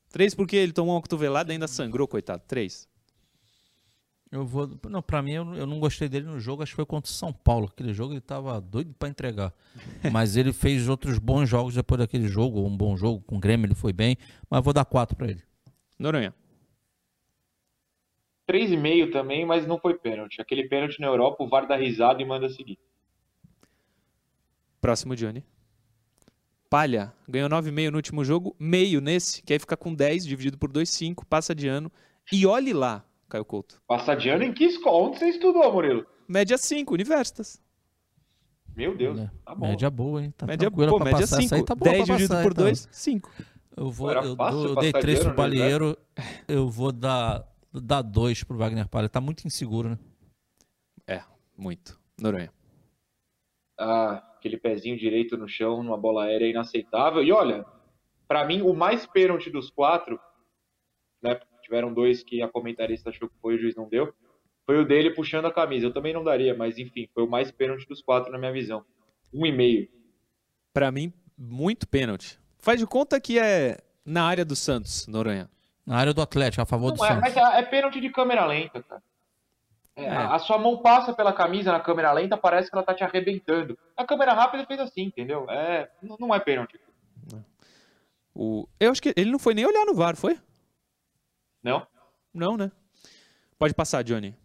Três porque ele tomou uma cotovelada e ainda sangrou, coitado. Três. Eu vou. Não, pra mim, eu, eu não gostei dele no jogo. Acho que foi contra o São Paulo. Aquele jogo ele tava doido pra entregar. <laughs> Mas ele fez outros bons jogos depois daquele jogo. Um bom jogo com o Grêmio, ele foi bem. Mas vou dar quatro pra ele. Noronha. 3,5 também, mas não foi pênalti. Aquele pênalti na Europa, o VAR dá risada e manda seguir. Próximo, Johnny. Palha. Ganhou 9,5 no último jogo. Meio nesse, que aí fica com 10, dividido por 2,5. Passa de ano. E olhe lá, Caio Couto. Passar de ano em que escola? Onde você estudou, Murilo? Média 5, Universitas. Meu Deus, É, tá bom. Média boa, hein? Tá média, pra média passar. Essa 5. aí tá boa 10 pra dividido passar, por então. 2, 5. Eu vou, Era eu, dou- passar dei de três ano, pro né? Balieiro. Eu vou dar, dar dois pro Wagner Palha. Tá muito inseguro, né? É, muito. Noronha. Ah, aquele pezinho direito no chão, numa bola aérea inaceitável. E olha, pra mim, o mais pênalti dos quatro, né? Tiveram dois que a comentarista achou que foi, o juiz não deu. Foi o dele puxando a camisa. Eu também não daria, mas enfim, foi o mais pênalti dos quatro na minha visão. Um e meio. Pra mim, muito pênalti. Faz de conta que é na área do Santos, Noronha. Na área do Atlético, a favor do Não é, Santos. mas é, é pênalti de câmera lenta, cara. É, É. A, a sua mão passa pela camisa na câmera lenta, parece que ela tá te arrebentando. Na câmera rápida fez assim, entendeu? É, não, não é pênalti. O... Eu acho que ele não foi nem olhar no VAR, foi? Não? Não, né? Pode passar, Johnny.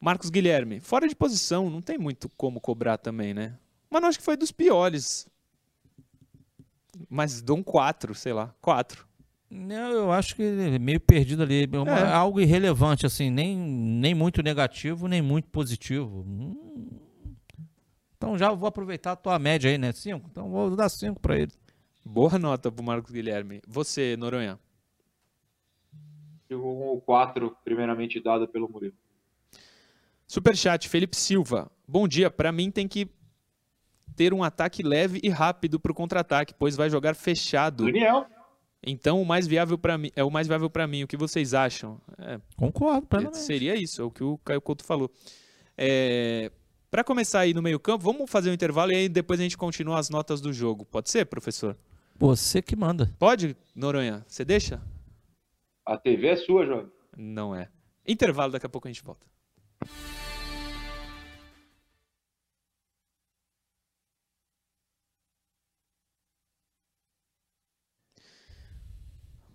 Marcos Guilherme, fora de posição, não tem muito como cobrar também, né? Mas não acho que foi dos piores. Mas dão quatro, sei lá, quatro. Não, eu acho que ele é meio perdido ali. É uma- É. Algo irrelevante, assim, nem, nem muito negativo, nem muito positivo. Hum. Então já vou aproveitar a tua média aí, né? Cinco? Então vou dar cinco pra ele. Boa nota pro Marcos Guilherme. Você, Noronha. Chegou com o 4, primeiramente dado pelo Murilo. Superchat, Felipe Silva. Bom dia. Pra mim tem que ter um ataque leve e rápido pro contra-ataque, pois vai jogar fechado. Daniel. Então o mais viável para mim é o mais viável para mim. O que vocês acham? É, Concordo, plenamente. seria isso, é o que o Caio Couto falou. É, para começar aí no meio campo, vamos fazer um intervalo e aí depois a gente continua as notas do jogo. Pode ser, professor? Você que manda. Pode, Noronha? Você deixa? A TV é sua, jovem. Não é. Intervalo, daqui a pouco a gente volta.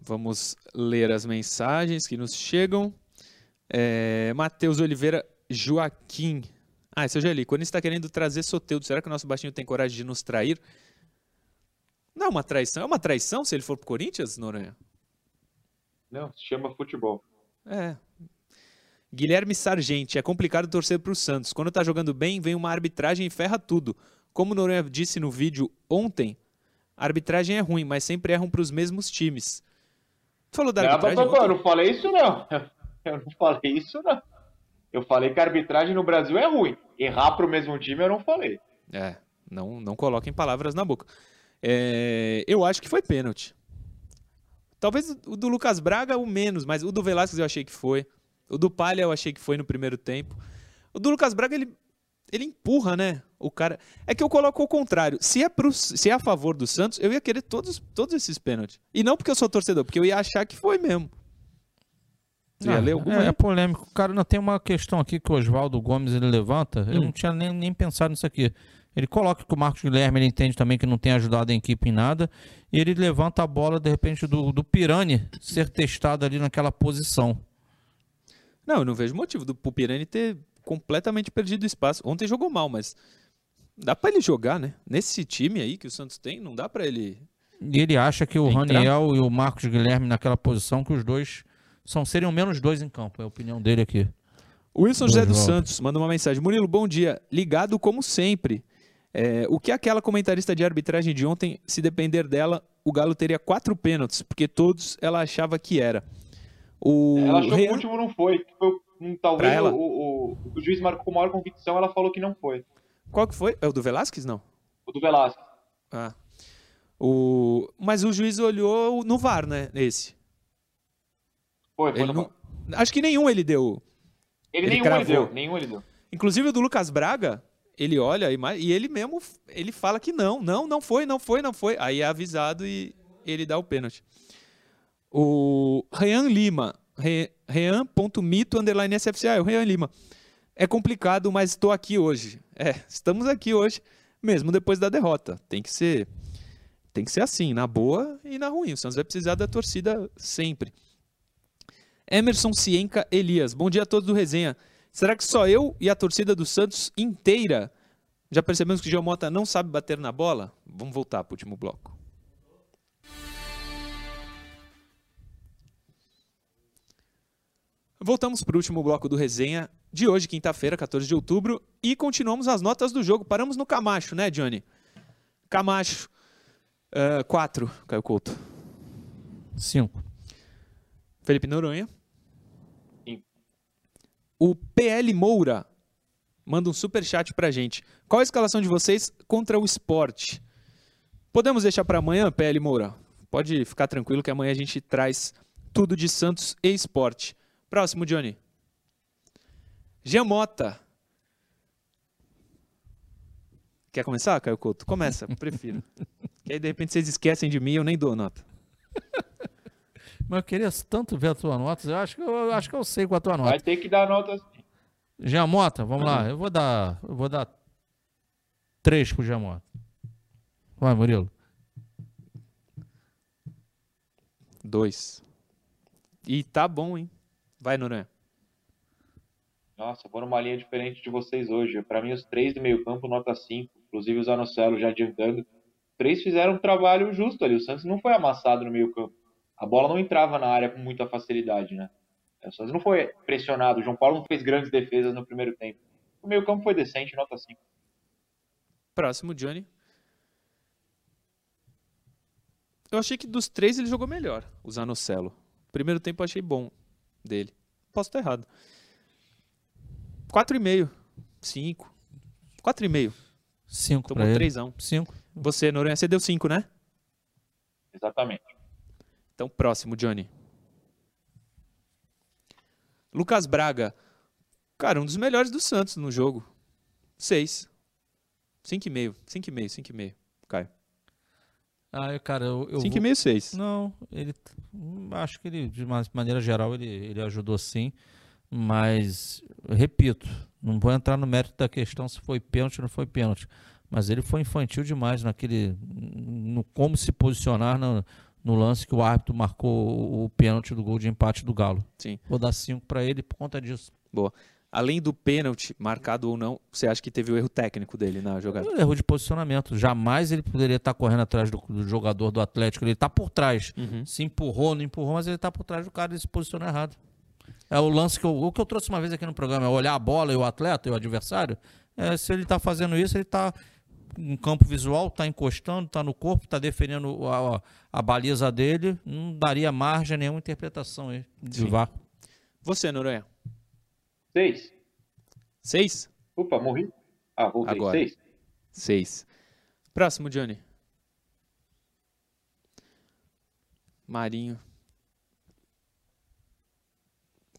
Vamos ler as mensagens que nos chegam. É, Matheus Oliveira Joaquim. Ah, esse eu já li. Quando está querendo trazer Soteudo, será que o nosso baixinho tem coragem de nos trair? Não é uma traição. É uma traição se ele for pro Corinthians, Noronha? Não, se chama futebol. É. Guilherme Sargenti, é complicado torcer pro Santos. Quando tá jogando bem, vem uma arbitragem e ferra tudo. Como o Noronha disse no vídeo ontem, a arbitragem é ruim, mas sempre erram pros mesmos times. Tu falou da Não, arbitragem? mas, eu não falei isso, não. <laughs> Eu não falei isso, não. Eu falei que a arbitragem no Brasil é ruim. Errar pro mesmo time eu não falei. É, não, não coloquem palavras na boca. É, eu acho que foi pênalti. Talvez o do Lucas Braga o menos, mas o do Velasquez eu achei que foi. O do Palha eu achei que foi no primeiro tempo. O do Lucas Braga ele, ele empurra, né? O cara. É que eu coloco o contrário. Se é, pro, se é a favor do Santos, eu ia querer todos, todos esses pênaltis. E não porque eu sou torcedor, porque eu ia achar que foi mesmo. Você ia ler alguma é, é polêmico. Cara, não tem uma questão aqui que o Oswaldo Gomes ele levanta. Eu Hum. não tinha nem, nem pensado nisso aqui. Ele coloca que o Marcos Guilherme ele entende também que não tem ajudado a equipe em nada. E ele levanta a bola, de repente, do, do Pirani ser testado ali naquela posição. Não, eu não vejo motivo do Pupirani ter completamente perdido espaço. Ontem jogou mal, mas dá pra ele jogar, né? Nesse time aí que o Santos tem, não dá pra ele. E ele acha que o Entrar? Raniel e o Marcos Guilherme naquela posição, que os dois são seriam menos dois em campo. É a opinião dele aqui. O Wilson José dos. Santos manda uma mensagem. Murilo, bom dia. Ligado como sempre. É, o que aquela comentarista de arbitragem de ontem, se depender dela, o Galo teria quatro pênaltis, porque todos ela achava que era. O Ela achou que o último não foi. que foi talvez o, o, o- o juiz marcou com maior convicção, ela falou que não foi. Qual que foi? É o do Velasquez? Não. O do Velasquez. Ah. O... Mas o juiz olhou no VAR, né? Esse. Foi, foi. Ele no- não... Acho que nenhum ele deu. Ele, ele nenhum ele cravou. deu. Nenhum ele deu. Inclusive o do Lucas Braga, ele olha e, ele mesmo ele fala que não, não, não foi, não foi, não foi. Aí é avisado e ele dá o pênalti. O Rean Lima, Re- Rean.mito underline SFCA, é o Rean Lima. É complicado, mas estou aqui hoje. É, estamos aqui hoje, mesmo depois da derrota. Tem que ser tem que ser assim, na boa e na ruim. O Santos vai precisar da torcida sempre. Emerson Cienca Elias, bom dia a todos do Resenha. Será que só eu e a torcida do Santos inteira já percebemos que o Geomota não sabe bater na bola? Vamos voltar para o último bloco. Voltamos para o último bloco do resenha de hoje, quinta-feira, 14 de outubro, e continuamos as notas do jogo. Paramos no Camacho, né, Johnny? Camacho, 4, Caio Couto. Cinco. Felipe Noronha. Sim. O PL Moura manda um super chat pra gente. Qual a escalação de vocês contra o esporte? Podemos deixar para amanhã, PL Moura? Pode ficar tranquilo que amanhã a gente traz tudo de Santos e esporte. Próximo, Johnny. Gemota. Quer começar, Caio Couto? Começa, prefiro. <laughs> que aí de repente vocês esquecem de mim e eu nem dou nota. <laughs> Mas eu queria tanto ver a tua nota. Eu acho que eu, eu acho que eu sei qual a tua nota. Vai ter que dar nota assim. Giamota, vamos lá. Eu vou dar. Eu vou dar três pro Giamota. Vai, Murilo. Dois. E tá bom, hein? Vai, Noronha. Nossa, vou numa linha diferente de vocês hoje. Para mim, os três do meio-campo, nota 5. Inclusive o Zanocelo já adiantando. Três fizeram um trabalho justo ali. O Santos não foi amassado no meio-campo. A bola não entrava na área com muita facilidade, né? O Santos não foi pressionado. O João Paulo não fez grandes defesas no primeiro tempo. O meio-campo foi decente, nota 5. Próximo, Johnny. Eu achei que dos três ele jogou melhor, o Zanocelo. Primeiro tempo eu achei bom dele. Posso estar errado. 4,5. 5. 4,5. 5 Tomou pra ele. 3 a 1. 5. Você, Noronha, você deu 5, né? Exatamente. Então, próximo, Johnny. Lucas Braga. Cara, um dos melhores do Santos no jogo. 6. 5,5. 5,5, 5,5. Caio. Ah, eu, cara, eu, eu vou- 5,5, 6. Não, ele. Acho que ele, de uma maneira geral, ele, ele ajudou sim. Mas, repito, não vou entrar no mérito da questão se foi pênalti ou não foi pênalti. Mas ele foi infantil demais naquele. no como se posicionar no, no lance que o árbitro marcou o, o pênalti do gol de empate do Galo. Sim. Vou dar 5 para ele por conta disso. Além do pênalti, marcado ou não, você acha que teve o erro técnico dele na jogada? Um erro de posicionamento. Jamais ele poderia estar correndo atrás do, do jogador do Atlético. Ele está por trás. Uhum. se empurrou, não empurrou, mas ele tá por trás do cara e se posicionou errado. É o lance que eu, o que eu trouxe uma vez aqui no programa, é olhar a bola e o atleta e o adversário. É, se ele tá fazendo isso, ele tá em campo visual, tá encostando, tá no corpo, tá defendendo a, a- a baliza dele, não daria margem a nenhuma interpretação aí de. VAR. Você, Noronha. 6. 6? Opa, morri. Ah, voltei. Agora. 6. 6. Próximo, Johnny. Marinho.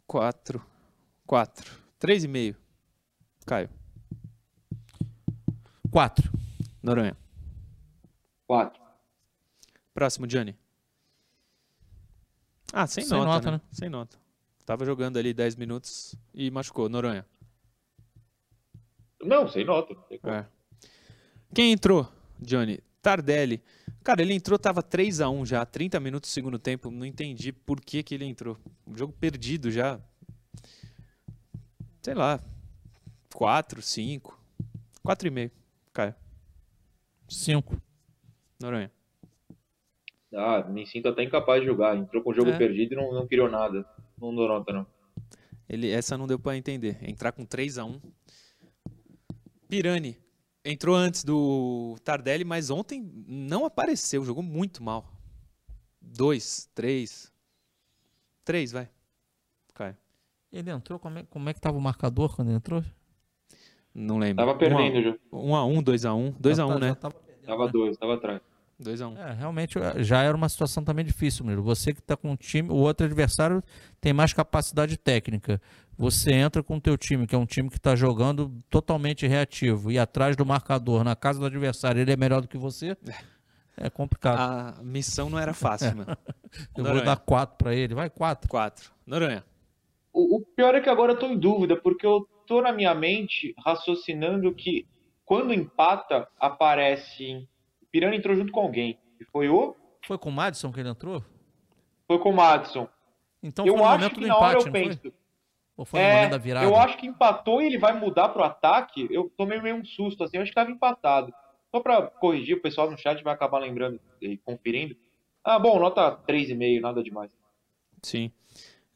4. 4. 3,5. Caio. 4. Noronha. 4. Próximo, Johnny. Ah, sem, Sem nota, nota, né? né? Sem nota. Tava jogando ali 10 minutos e machucou. Noronha. Não, sem nota. É. Quem entrou, Johnny? Tardelli. Cara, ele entrou, tava 3 a 1 já, 30 minutos do segundo tempo. Não entendi por que, que ele entrou. O jogo perdido já. Sei lá. 4, 5. 4,5. Caio. 5. Noronha. Ah, me sinto até incapaz de jogar. Entrou com o jogo É. perdido e não, não criou nada. Não nota, não. Ele, essa não deu pra entender. Entrar com 3 a 1 Pirani. Entrou antes do Tardelli, mas ontem não apareceu. Jogou muito mal. 2, 3. 3, vai. Caio. Ele entrou, como é, como é que tava o marcador quando ele entrou? Não lembro. Tava perdendo já. 1 a 1 2 a 1 2 a Já 1 tá- né? já tava perdendo, Tava né? dois, tava atrás. 2 a 1 É, realmente é, já era uma situação também difícil, Murilo. Você que está com um time, o outro adversário tem mais capacidade técnica. Você entra com o teu time, que é um time que está jogando totalmente reativo, e atrás do marcador, na casa do adversário, ele é melhor do que você. É complicado. A missão não era fácil, mano. <laughs> Eu vou Noronha. dar quatro para ele. Vai, quatro. 4. Noronha. O, o pior é que agora eu tô em dúvida, porque eu tô na minha mente raciocinando que quando empata, aparece. Pirani entrou junto com alguém. E foi o. Foi com o Madison que ele entrou? Foi com o Madison. Então eu foi no acho momento que do na hora empate, eu não foi? penso. Ou foi no É, momento da virada? eu acho que empatou e ele vai mudar pro ataque. Eu tomei meio um susto, assim, eu acho que tava empatado. Só pra corrigir, o pessoal no chat vai acabar lembrando e conferindo. Ah, bom, nota 3,5, nada demais. Sim.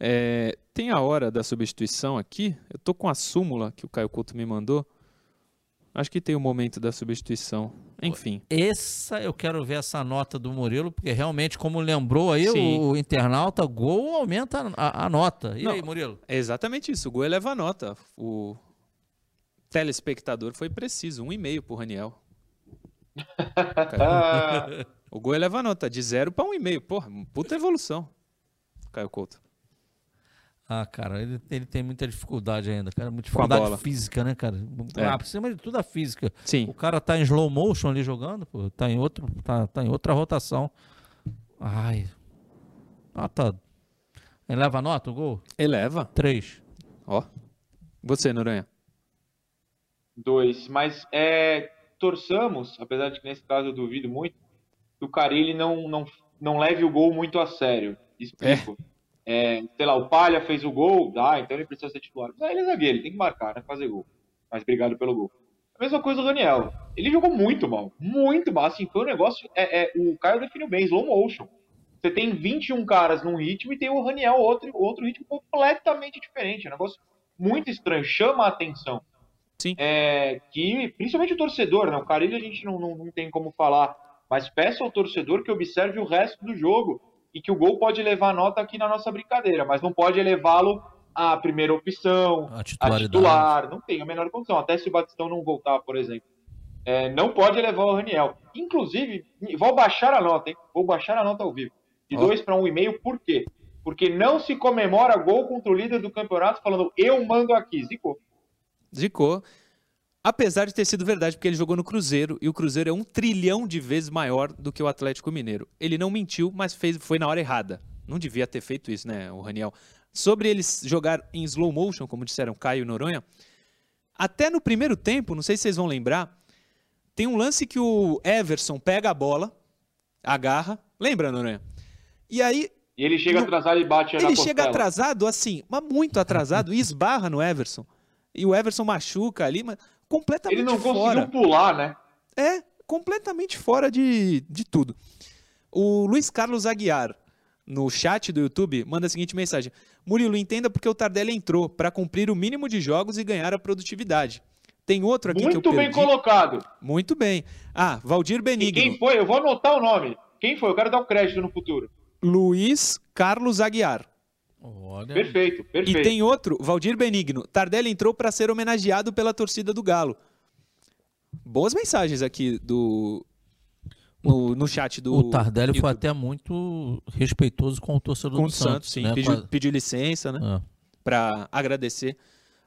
É, tem a hora da substituição aqui. Eu tô com a súmula que o Caio Couto me mandou. Acho que tem o momento da substituição. Enfim. Essa eu quero ver essa nota do Murilo, porque realmente, como lembrou aí Sim. o, o internauta, gol aumenta a, a nota. E Não. aí, Murilo? É exatamente isso. O gol eleva a nota. O telespectador foi preciso. Um e meio pro Raniel. <laughs> O gol eleva a nota. De zero para um e meio. Porra, puta evolução. Caio Couto. Ah, cara, ele, ele tem muita dificuldade ainda, cara. Muita dificuldade física, né, cara? É. Ah, por cima de tudo a física. Sim. O cara tá em slow motion ali jogando, pô. Tá em, outro, tá, tá em outra rotação. Ai. Nota. Ele leva nota o gol? Eleva. Três. Ó. Você, Noronha. dois. Mas é, torçamos, apesar de que nesse caso eu duvido muito, que o Carilli não, não, não leve o gol muito a sério. Explico. É, sei lá, o Palha fez o gol, dá, então ele precisa ser titular. Mas aí ele é zagueiro, ele tem que marcar, né? Fazer gol. Mas obrigado pelo gol. A mesma coisa o Raniel. Ele jogou muito mal, muito mal. Assim, foi um negócio. É, é, o Caio definiu bem, slow motion. Você tem 21 caras num ritmo e tem o Raniel outro, outro ritmo completamente diferente. É um negócio muito estranho, chama a atenção. Sim. É, que, principalmente o torcedor, né? O Carilho a gente não, não, não tem como falar, mas peço ao torcedor que observe o resto do jogo e que o gol pode levar nota aqui na nossa brincadeira, mas não pode elevá-lo à primeira opção, A a titular, não tem a menor condição. Até se o Batistão não voltar, por exemplo. É, não pode elevar o Raniel. Inclusive, vou baixar a nota, hein? Vou baixar a nota ao vivo. De Ó. 2 para 1,5, por quê? Porque não se comemora gol contra o líder do campeonato falando eu mando aqui. Zicou. Zicou. Apesar de ter sido verdade, porque ele jogou no Cruzeiro e o Cruzeiro é um trilhão de vezes maior do que o Atlético Mineiro. Ele não mentiu, mas fez, foi na hora errada. Não devia ter feito isso, né, o Raniel? Sobre eles jogar em slow motion, como disseram Caio e Noronha, até no primeiro tempo, não sei se vocês vão lembrar, tem um lance que o Everson pega a bola, agarra, lembra, Noronha? E aí E ele chega Não- atrasado e bate na ele costela. chega atrasado, assim, mas muito atrasado, e esbarra no Everson. E o Everson machuca ali, mas completamente Ele não fora. conseguiu pular, né? É, completamente fora de, de tudo. O Luiz Carlos Aguiar, no chat do YouTube, manda a seguinte mensagem: Murilo, entenda porque o Tardelli entrou para cumprir o mínimo de jogos e ganhar a produtividade. Tem outro aqui que eu Muito bem perdi. colocado. Muito bem. Ah, Valdir E Benigno. quem foi? Eu vou anotar o nome. Quem foi? Eu quero dar o crédito no futuro. Luiz Carlos Aguiar. Olha. Perfeito, E perfeito. tem outro, Valdir Benigno. Tardelli entrou para ser homenageado pela torcida do Galo. Boas mensagens aqui do no, no chat do O Tardelli foi YouTube. até muito respeitoso com o torcedor com do o Santos, sim. né? Pediu, pediu licença, né? a- Ah. Pra agradecer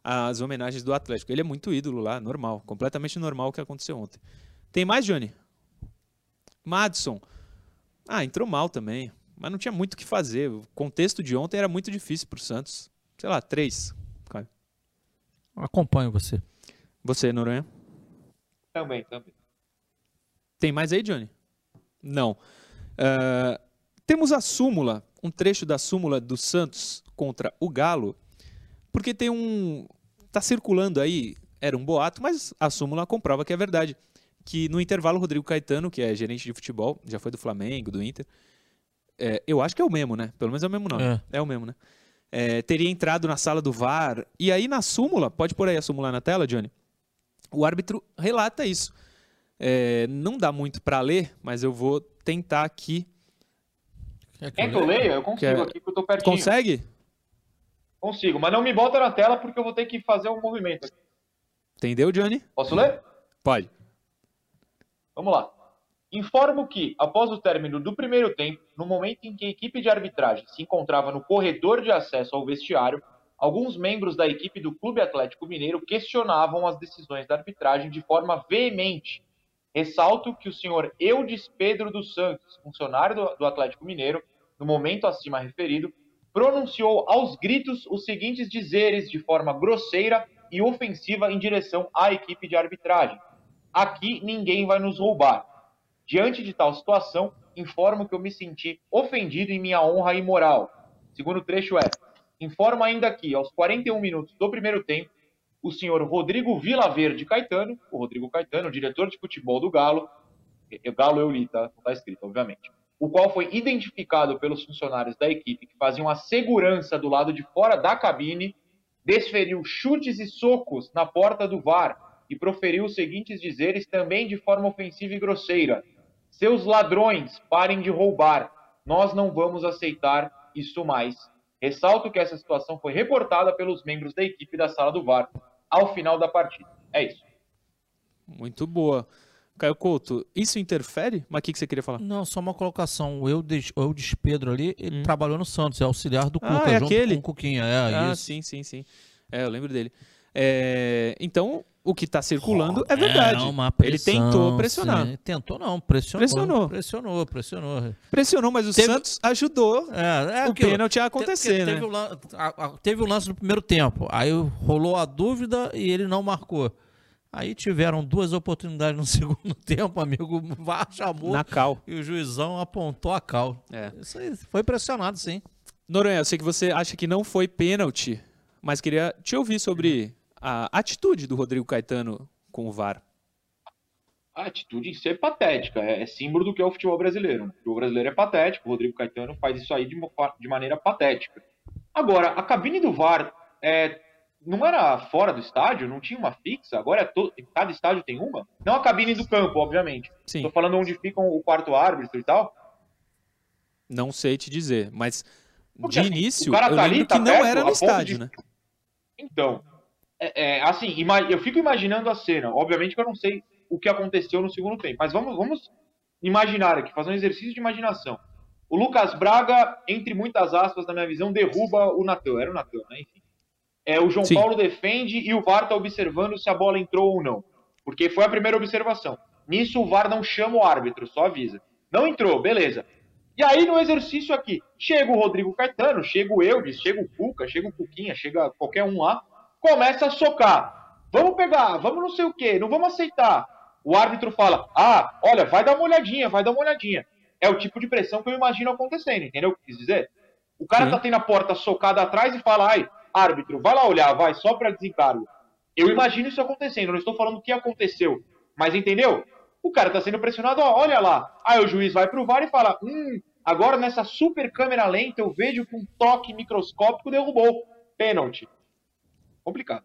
as homenagens do Atlético. Ele é muito ídolo lá, normal. Completamente normal o que aconteceu ontem. Tem mais, Johnny? Madison. Ah, entrou mal também. Mas não tinha muito o que fazer. O contexto de ontem era muito difícil pro Santos. Sei lá, três. Caio. Acompanho você. Você, Noronha? Também, também. Tem mais aí, Johnny? Não. Ah, temos a súmula, um trecho da súmula do Santos contra o Galo, porque tem um. Tá circulando aí, era um boato, mas a súmula comprova que é verdade. Que no intervalo, o Rodrigo Caetano, que é gerente de futebol, já foi do Flamengo, do Inter. É, eu acho que é o mesmo, né? Pelo menos é o mesmo nome. É. É, o mesmo, né? É, teria entrado na sala do VAR. E aí, na súmula, pode pôr aí a súmula na tela, Johnny? O árbitro relata isso. É, não dá muito para ler, mas eu vou tentar aqui. Quer que eu leia? Eu consigo Quer- aqui, porque eu tô pertinho. Consegue? Consigo, mas não me bota na tela porque eu vou ter que fazer um movimento. aqui. Entendeu, Johnny? Posso ler? Pode. Vamos lá. Informo que, após o término do primeiro tempo, no momento em que a equipe de arbitragem se encontrava no corredor de acesso ao vestiário, alguns membros da equipe do Clube Atlético Mineiro questionavam as decisões da arbitragem de forma veemente. Ressalto que o senhor Eudes Pedro dos Santos, funcionário do, Atlético Mineiro, no momento acima referido, pronunciou aos gritos os seguintes dizeres de forma grosseira e ofensiva em direção à equipe de arbitragem. Aqui ninguém vai nos roubar. Diante de tal situação, informo que eu me senti ofendido em minha honra e moral. Segundo trecho é: informo ainda que, aos 41 minutos do primeiro tempo, o senhor Rodrigo Vilaverde Caetano, o Rodrigo Caetano, diretor de futebol do Galo, o Galo eu li, tá? Não tá escrito, obviamente. O qual foi identificado pelos funcionários da equipe que faziam a segurança do lado de fora da cabine, desferiu chutes e socos na porta do VAR e proferiu os seguintes dizeres também de forma ofensiva e grosseira: Seus ladrões, parem de roubar. Nós não vamos aceitar isso mais. Ressalto que essa situação foi reportada pelos membros da equipe da sala do VAR ao final da partida. É isso. Muito boa. Caio Couto, isso interfere? Mas o que, que você queria falar? Não, só uma colocação. O Eudes, o Eudes Pedro ali, ele trabalhou no Santos, é auxiliar do Hum. Ah, Cuca, é junto aquele? com o Cuquinha. É, ah, isso. sim, sim, sim. É, eu lembro dele. É, então, o que está circulando é verdade. uma Ele tentou pressionar. sim. Tentou não, pressionou. Pressionou. Pressionou, pressionou. Pressionou, mas o Teve- Santos ajudou É, é o aquilo. pênalti a acontecer, Te- te- né? Teve o, lan- a- a- teve o lance no primeiro tempo. Aí rolou a dúvida e ele não marcou. Aí tiveram duas oportunidades no <laughs> segundo tempo, amigo. O VAR chamou Na cal. e o juizão apontou a cal. É. Isso aí foi pressionado, sim. Noronha, eu sei que você acha que não foi pênalti, mas queria te ouvir sobre a atitude do Rodrigo Caetano com o VAR. A atitude em si é patética, é, é símbolo do que é o futebol brasileiro. O futebol brasileiro é patético, o Rodrigo Caetano faz isso aí de, de maneira patética. Agora, a cabine do VAR é, não era fora do estádio? Não tinha uma fixa? Agora é cada estádio tem uma? Não a cabine do campo, obviamente. Estou falando onde ficam o quarto árbitro e tal. Não sei te dizer, mas Porque, de assim, início, eu tá ali, tá que perto, não era no estádio, de... né? Então, é, é, assim, eu fico imaginando a cena. Obviamente que eu não sei o que aconteceu no segundo tempo, mas vamos, vamos imaginar aqui, fazer um exercício de imaginação. O Lucas Braga, entre muitas aspas, na minha visão, derruba o Natan. Era o Natan, né? Enfim. É, o João Sim. Paulo defende e o VAR está observando se a bola entrou ou não. Porque foi a primeira observação. Nisso o VAR não chama o árbitro, só avisa. Não entrou, beleza. E aí, no exercício aqui, chega o Rodrigo Caetano, chega o Eudes, chega o Cuca, chega o Cuquinha, chega qualquer um lá, começa a socar. Vamos pegar, vamos não sei o quê, não vamos aceitar. O árbitro fala: ah, olha, vai dar uma olhadinha, vai dar uma olhadinha. É o tipo de pressão que eu imagino acontecendo, entendeu o que quis dizer? O cara Sim. tá tendo a porta socada atrás e fala: ai, árbitro, vai lá olhar, vai, só para desencargo. Eu imagino isso acontecendo, não estou falando o que aconteceu, mas entendeu? O cara está sendo pressionado, ó, olha lá. Aí o juiz vai pro VAR e fala: hum, agora nessa super câmera lenta eu vejo que um toque microscópico derrubou. Pênalti. Complicado.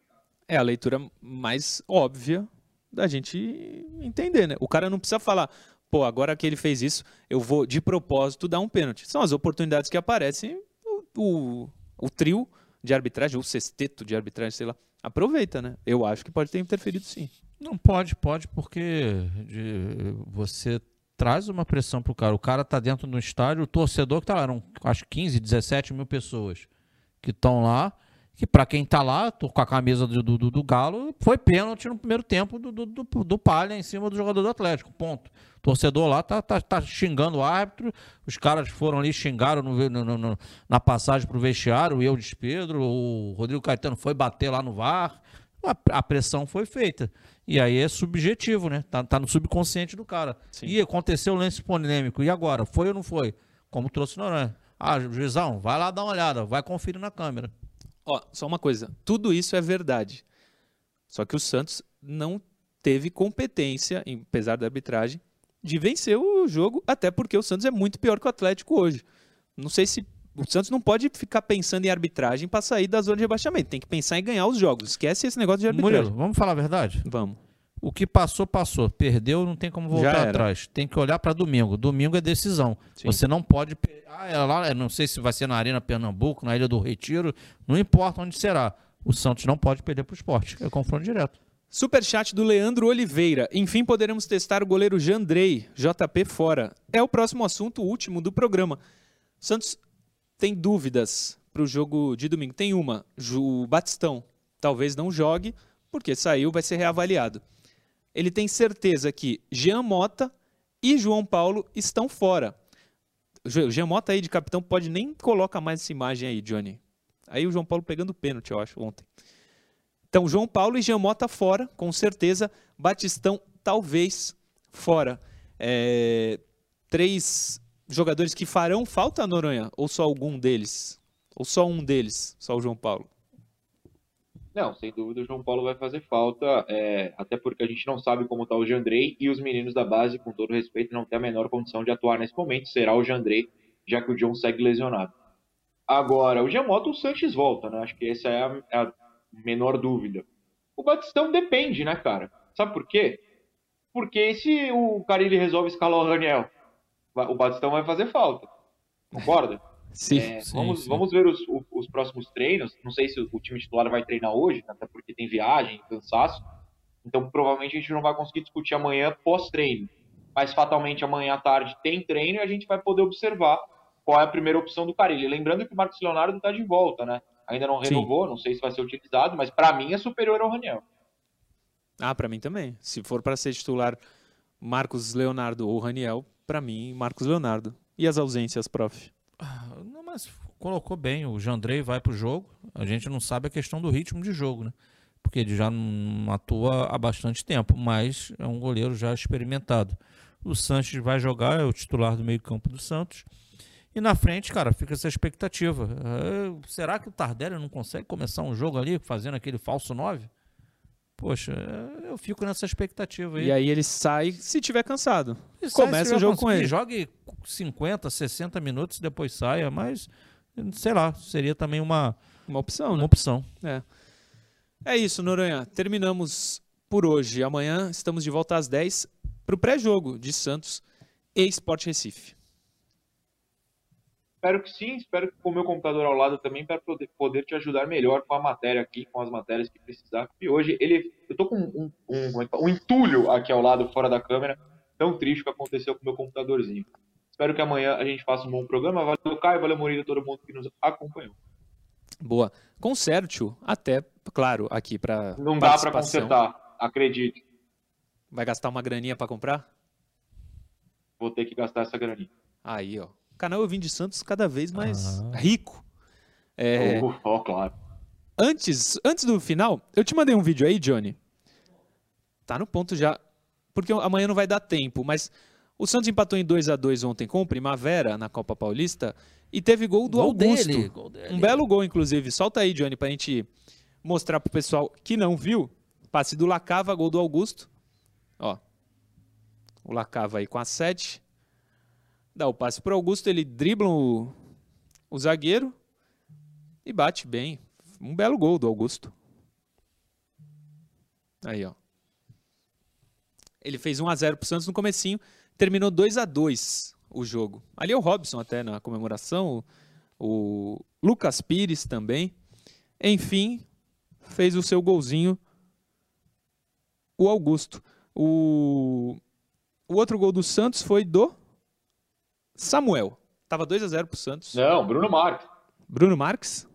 É a leitura mais óbvia da gente entender, né? O cara não precisa falar, pô, agora que ele fez isso, eu vou de propósito dar um pênalti. São as oportunidades que aparecem, o, o, o trio de arbitragem, ou sexteto de arbitragem, sei lá, aproveita, né? Eu acho que pode ter interferido sim. Não pode, pode, porque de, você traz uma pressão pro cara. O cara tá dentro do estádio, o torcedor que tá lá, eram, acho 15, 17 mil pessoas que estão lá, que para quem tá lá, tô com a camisa do, do, do Galo, foi pênalti no primeiro tempo do, do, do, do Palha em cima do jogador do Atlético, ponto torcedor lá tá, tá, tá xingando o árbitro, os caras foram ali, xingaram no, no, no, na passagem pro vestiário, o Eudes Pedro, o Rodrigo Caetano foi bater lá no VAR, a, a, pressão foi feita. E aí é subjetivo, né? Tá, tá no subconsciente do cara. Sim. E aconteceu o lance polêmico, e agora? Foi ou não foi? Como trouxe Noronha. Ah, juizão, vai lá dar uma olhada, vai conferir na câmera. Ó, só uma coisa, tudo isso é verdade. Só que o Santos não teve competência, apesar da arbitragem, de vencer o jogo, até porque o Santos é muito pior que o Atlético hoje. Não sei se o Santos não pode ficar pensando em arbitragem para sair da zona de rebaixamento. Tem que pensar em ganhar os jogos. Esquece esse negócio de arbitragem. Murilo, vamos falar a verdade? Vamos. O que passou, passou. Perdeu, não tem como voltar atrás. Tem que olhar para domingo. Domingo é decisão. Sim. Você não pode. Ah, é lá, não sei se vai ser na Arena Pernambuco, na Ilha do Retiro. Não importa onde será. O Santos não pode perder para o esporte. É confronto direto. Superchat do Leandro Oliveira. Enfim, poderemos testar o goleiro Jandrei, JP fora. É o próximo assunto, o último do programa. Santos tem dúvidas para o jogo de domingo. Tem uma, o Batistão talvez não jogue, porque saiu, vai ser reavaliado. Ele tem certeza que Jean Mota e João Paulo estão fora. O Jean Mota aí de capitão pode nem colocar mais essa imagem aí, Johnny. Aí o João Paulo pegando pênalti, eu acho, ontem. Então, João Paulo e Jean Mota fora, com certeza. Batistão, talvez, fora. É, três jogadores que farão falta, Noronha? Ou só algum deles? Ou só um deles? Só o João Paulo? Não, sem dúvida o João Paulo vai fazer falta, é, até porque a gente não sabe como está o Jandrei e os meninos da base, com todo respeito, não têm a menor condição de atuar nesse momento. Será o Jandrei, já que o John segue lesionado. Agora, o Giamotto, o Sanches volta, né? Acho que essa é a, a menor dúvida. O Batistão depende, né, cara? Sabe por quê? Porque se o Carilli resolve escalar o Raniel, o Batistão vai fazer falta. Concorda? Sim, é, sim, vamos, sim. vamos ver os, os, próximos treinos. Não sei se o, time titular vai treinar hoje, até porque tem viagem, cansaço. Então, provavelmente a gente não vai conseguir discutir amanhã pós-treino. Mas fatalmente amanhã à tarde tem treino e a gente vai poder observar qual é a primeira opção do Carilli. Lembrando que o Marcos Leonardo está de volta, né? ainda não renovou, Sim. não sei se vai ser utilizado, mas para mim é superior ao Raniel. Ah, para mim também. Se for para ser titular Marcos Leonardo ou Raniel, para mim Marcos Leonardo. E as ausências, prof? Ah, mas colocou bem. O Jandrei vai pro jogo. A gente não sabe a questão do ritmo de jogo, né? Porque ele já não atua há bastante tempo, mas é um goleiro já experimentado. O Sanches vai jogar, é o titular do meio-campo do Santos. E na frente, cara, fica essa expectativa. Uh, será que o Tardelli não consegue começar um jogo ali fazendo aquele falso 9? Poxa, eu fico nessa expectativa aí. E aí ele sai se tiver cansado. E Começa o jogo com ele. Jogue 50, 60 minutos e depois saia, mas sei lá, seria também uma uma opção, uma né? opção. É. É isso, Noronha. Terminamos por hoje. Amanhã estamos de volta às 10 para o pré-jogo de Santos e Sport Recife. Espero que sim, espero que com o meu computador ao lado também para poder, poder te ajudar melhor com a matéria aqui, com as matérias que precisar. E hoje ele, eu tô com um, um, um entulho aqui ao lado, fora da câmera, tão triste que aconteceu com o meu computadorzinho. Espero que amanhã a gente faça um bom programa. Valeu, Caio, valeu, Murilo, todo mundo que nos acompanhou. Boa. Conserte-o até, claro, aqui para Não dá para consertar, acredite. Vai gastar uma graninha para comprar? Vou ter que gastar essa graninha. Aí, ó canal Eu Vim de Santos cada vez mais ah. rico. É, oh, oh, claro. Antes, antes do final, eu te mandei um vídeo aí, Johnny. Tá no ponto já. Porque amanhã não vai dar tempo, mas o Santos empatou em 2 a 2 ontem com o Primavera na Copa Paulista e teve gol do gol Augusto. Dele, gol dele. Um belo gol, inclusive. Solta aí, Johnny, pra gente mostrar pro pessoal que não viu. Passe do Lacava, gol do Augusto. Ó. O Lacava aí com a 7 dá o passe para Augusto, ele dribla o, o zagueiro e bate bem. Um belo gol do Augusto. Aí, ó. Ele fez 1 a 0 pro Santos no comecinho, terminou 2 a 2 o jogo. Ali é o Robson até na comemoração, o, o Lucas Pires também. Enfim, fez o seu golzinho o Augusto. O, o outro gol do Santos foi do Samuel. Tava 2 a 0 pro Santos. Não, Bruno Marques. Bruno Marques?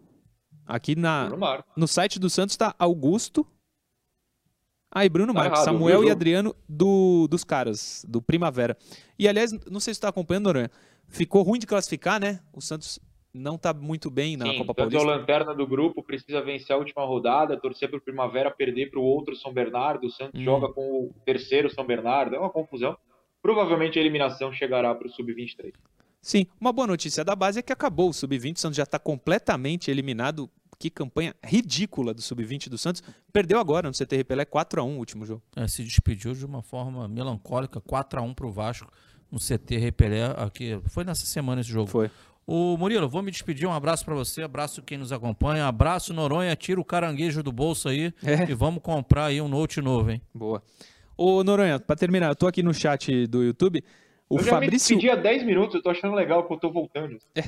Aqui na, no site do Santos tá Augusto. Ah, e Bruno tá Marques, errado, Samuel e Adriano do, dos caras, do Primavera. E aliás, não sei se você tá acompanhando, Noronha. Ficou ruim de classificar, né? O Santos não tá muito bem na Sim, Copa Paulista. Sim, é lanterna do grupo, precisa vencer a última rodada, torcer pro Primavera, perder pro outro São Bernardo. O Santos hum. joga com o terceiro São Bernardo. É uma confusão provavelmente a eliminação chegará para o Sub-23. Sim, uma boa notícia da base é que acabou o Sub-20, o Santos já está completamente eliminado. Que campanha ridícula do Sub-20 do Santos. Perdeu agora no CT Pelé 4x1 o último jogo. É, se despediu de uma forma melancólica, 4x1 para o Vasco no CT Repelé. Aqui. Foi nessa semana esse jogo. Foi. O Murilo, vou me despedir. Um abraço para você, abraço quem nos acompanha, abraço Noronha, tira o caranguejo do bolso aí é. e vamos comprar aí um Note novo, hein? Boa. Ô, Noronha, pra terminar, eu tô aqui no chat do YouTube. O eu já Fabrício... me despedi há 10 minutos, eu tô achando legal que eu tô voltando. É.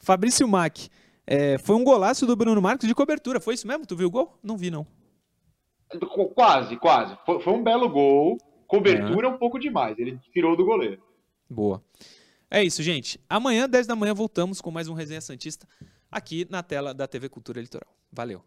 Fabrício Mack. É, foi um golaço do Bruno Marques de cobertura, foi isso mesmo? Tu viu o gol? Não vi, não. Quase, quase. Foi, foi um belo gol. Cobertura é. um pouco demais. Ele tirou do goleiro. Boa. É isso, gente. Amanhã, 10 da manhã, voltamos com mais um Resenha Santista aqui na tela da TV Cultura Litoral. Valeu.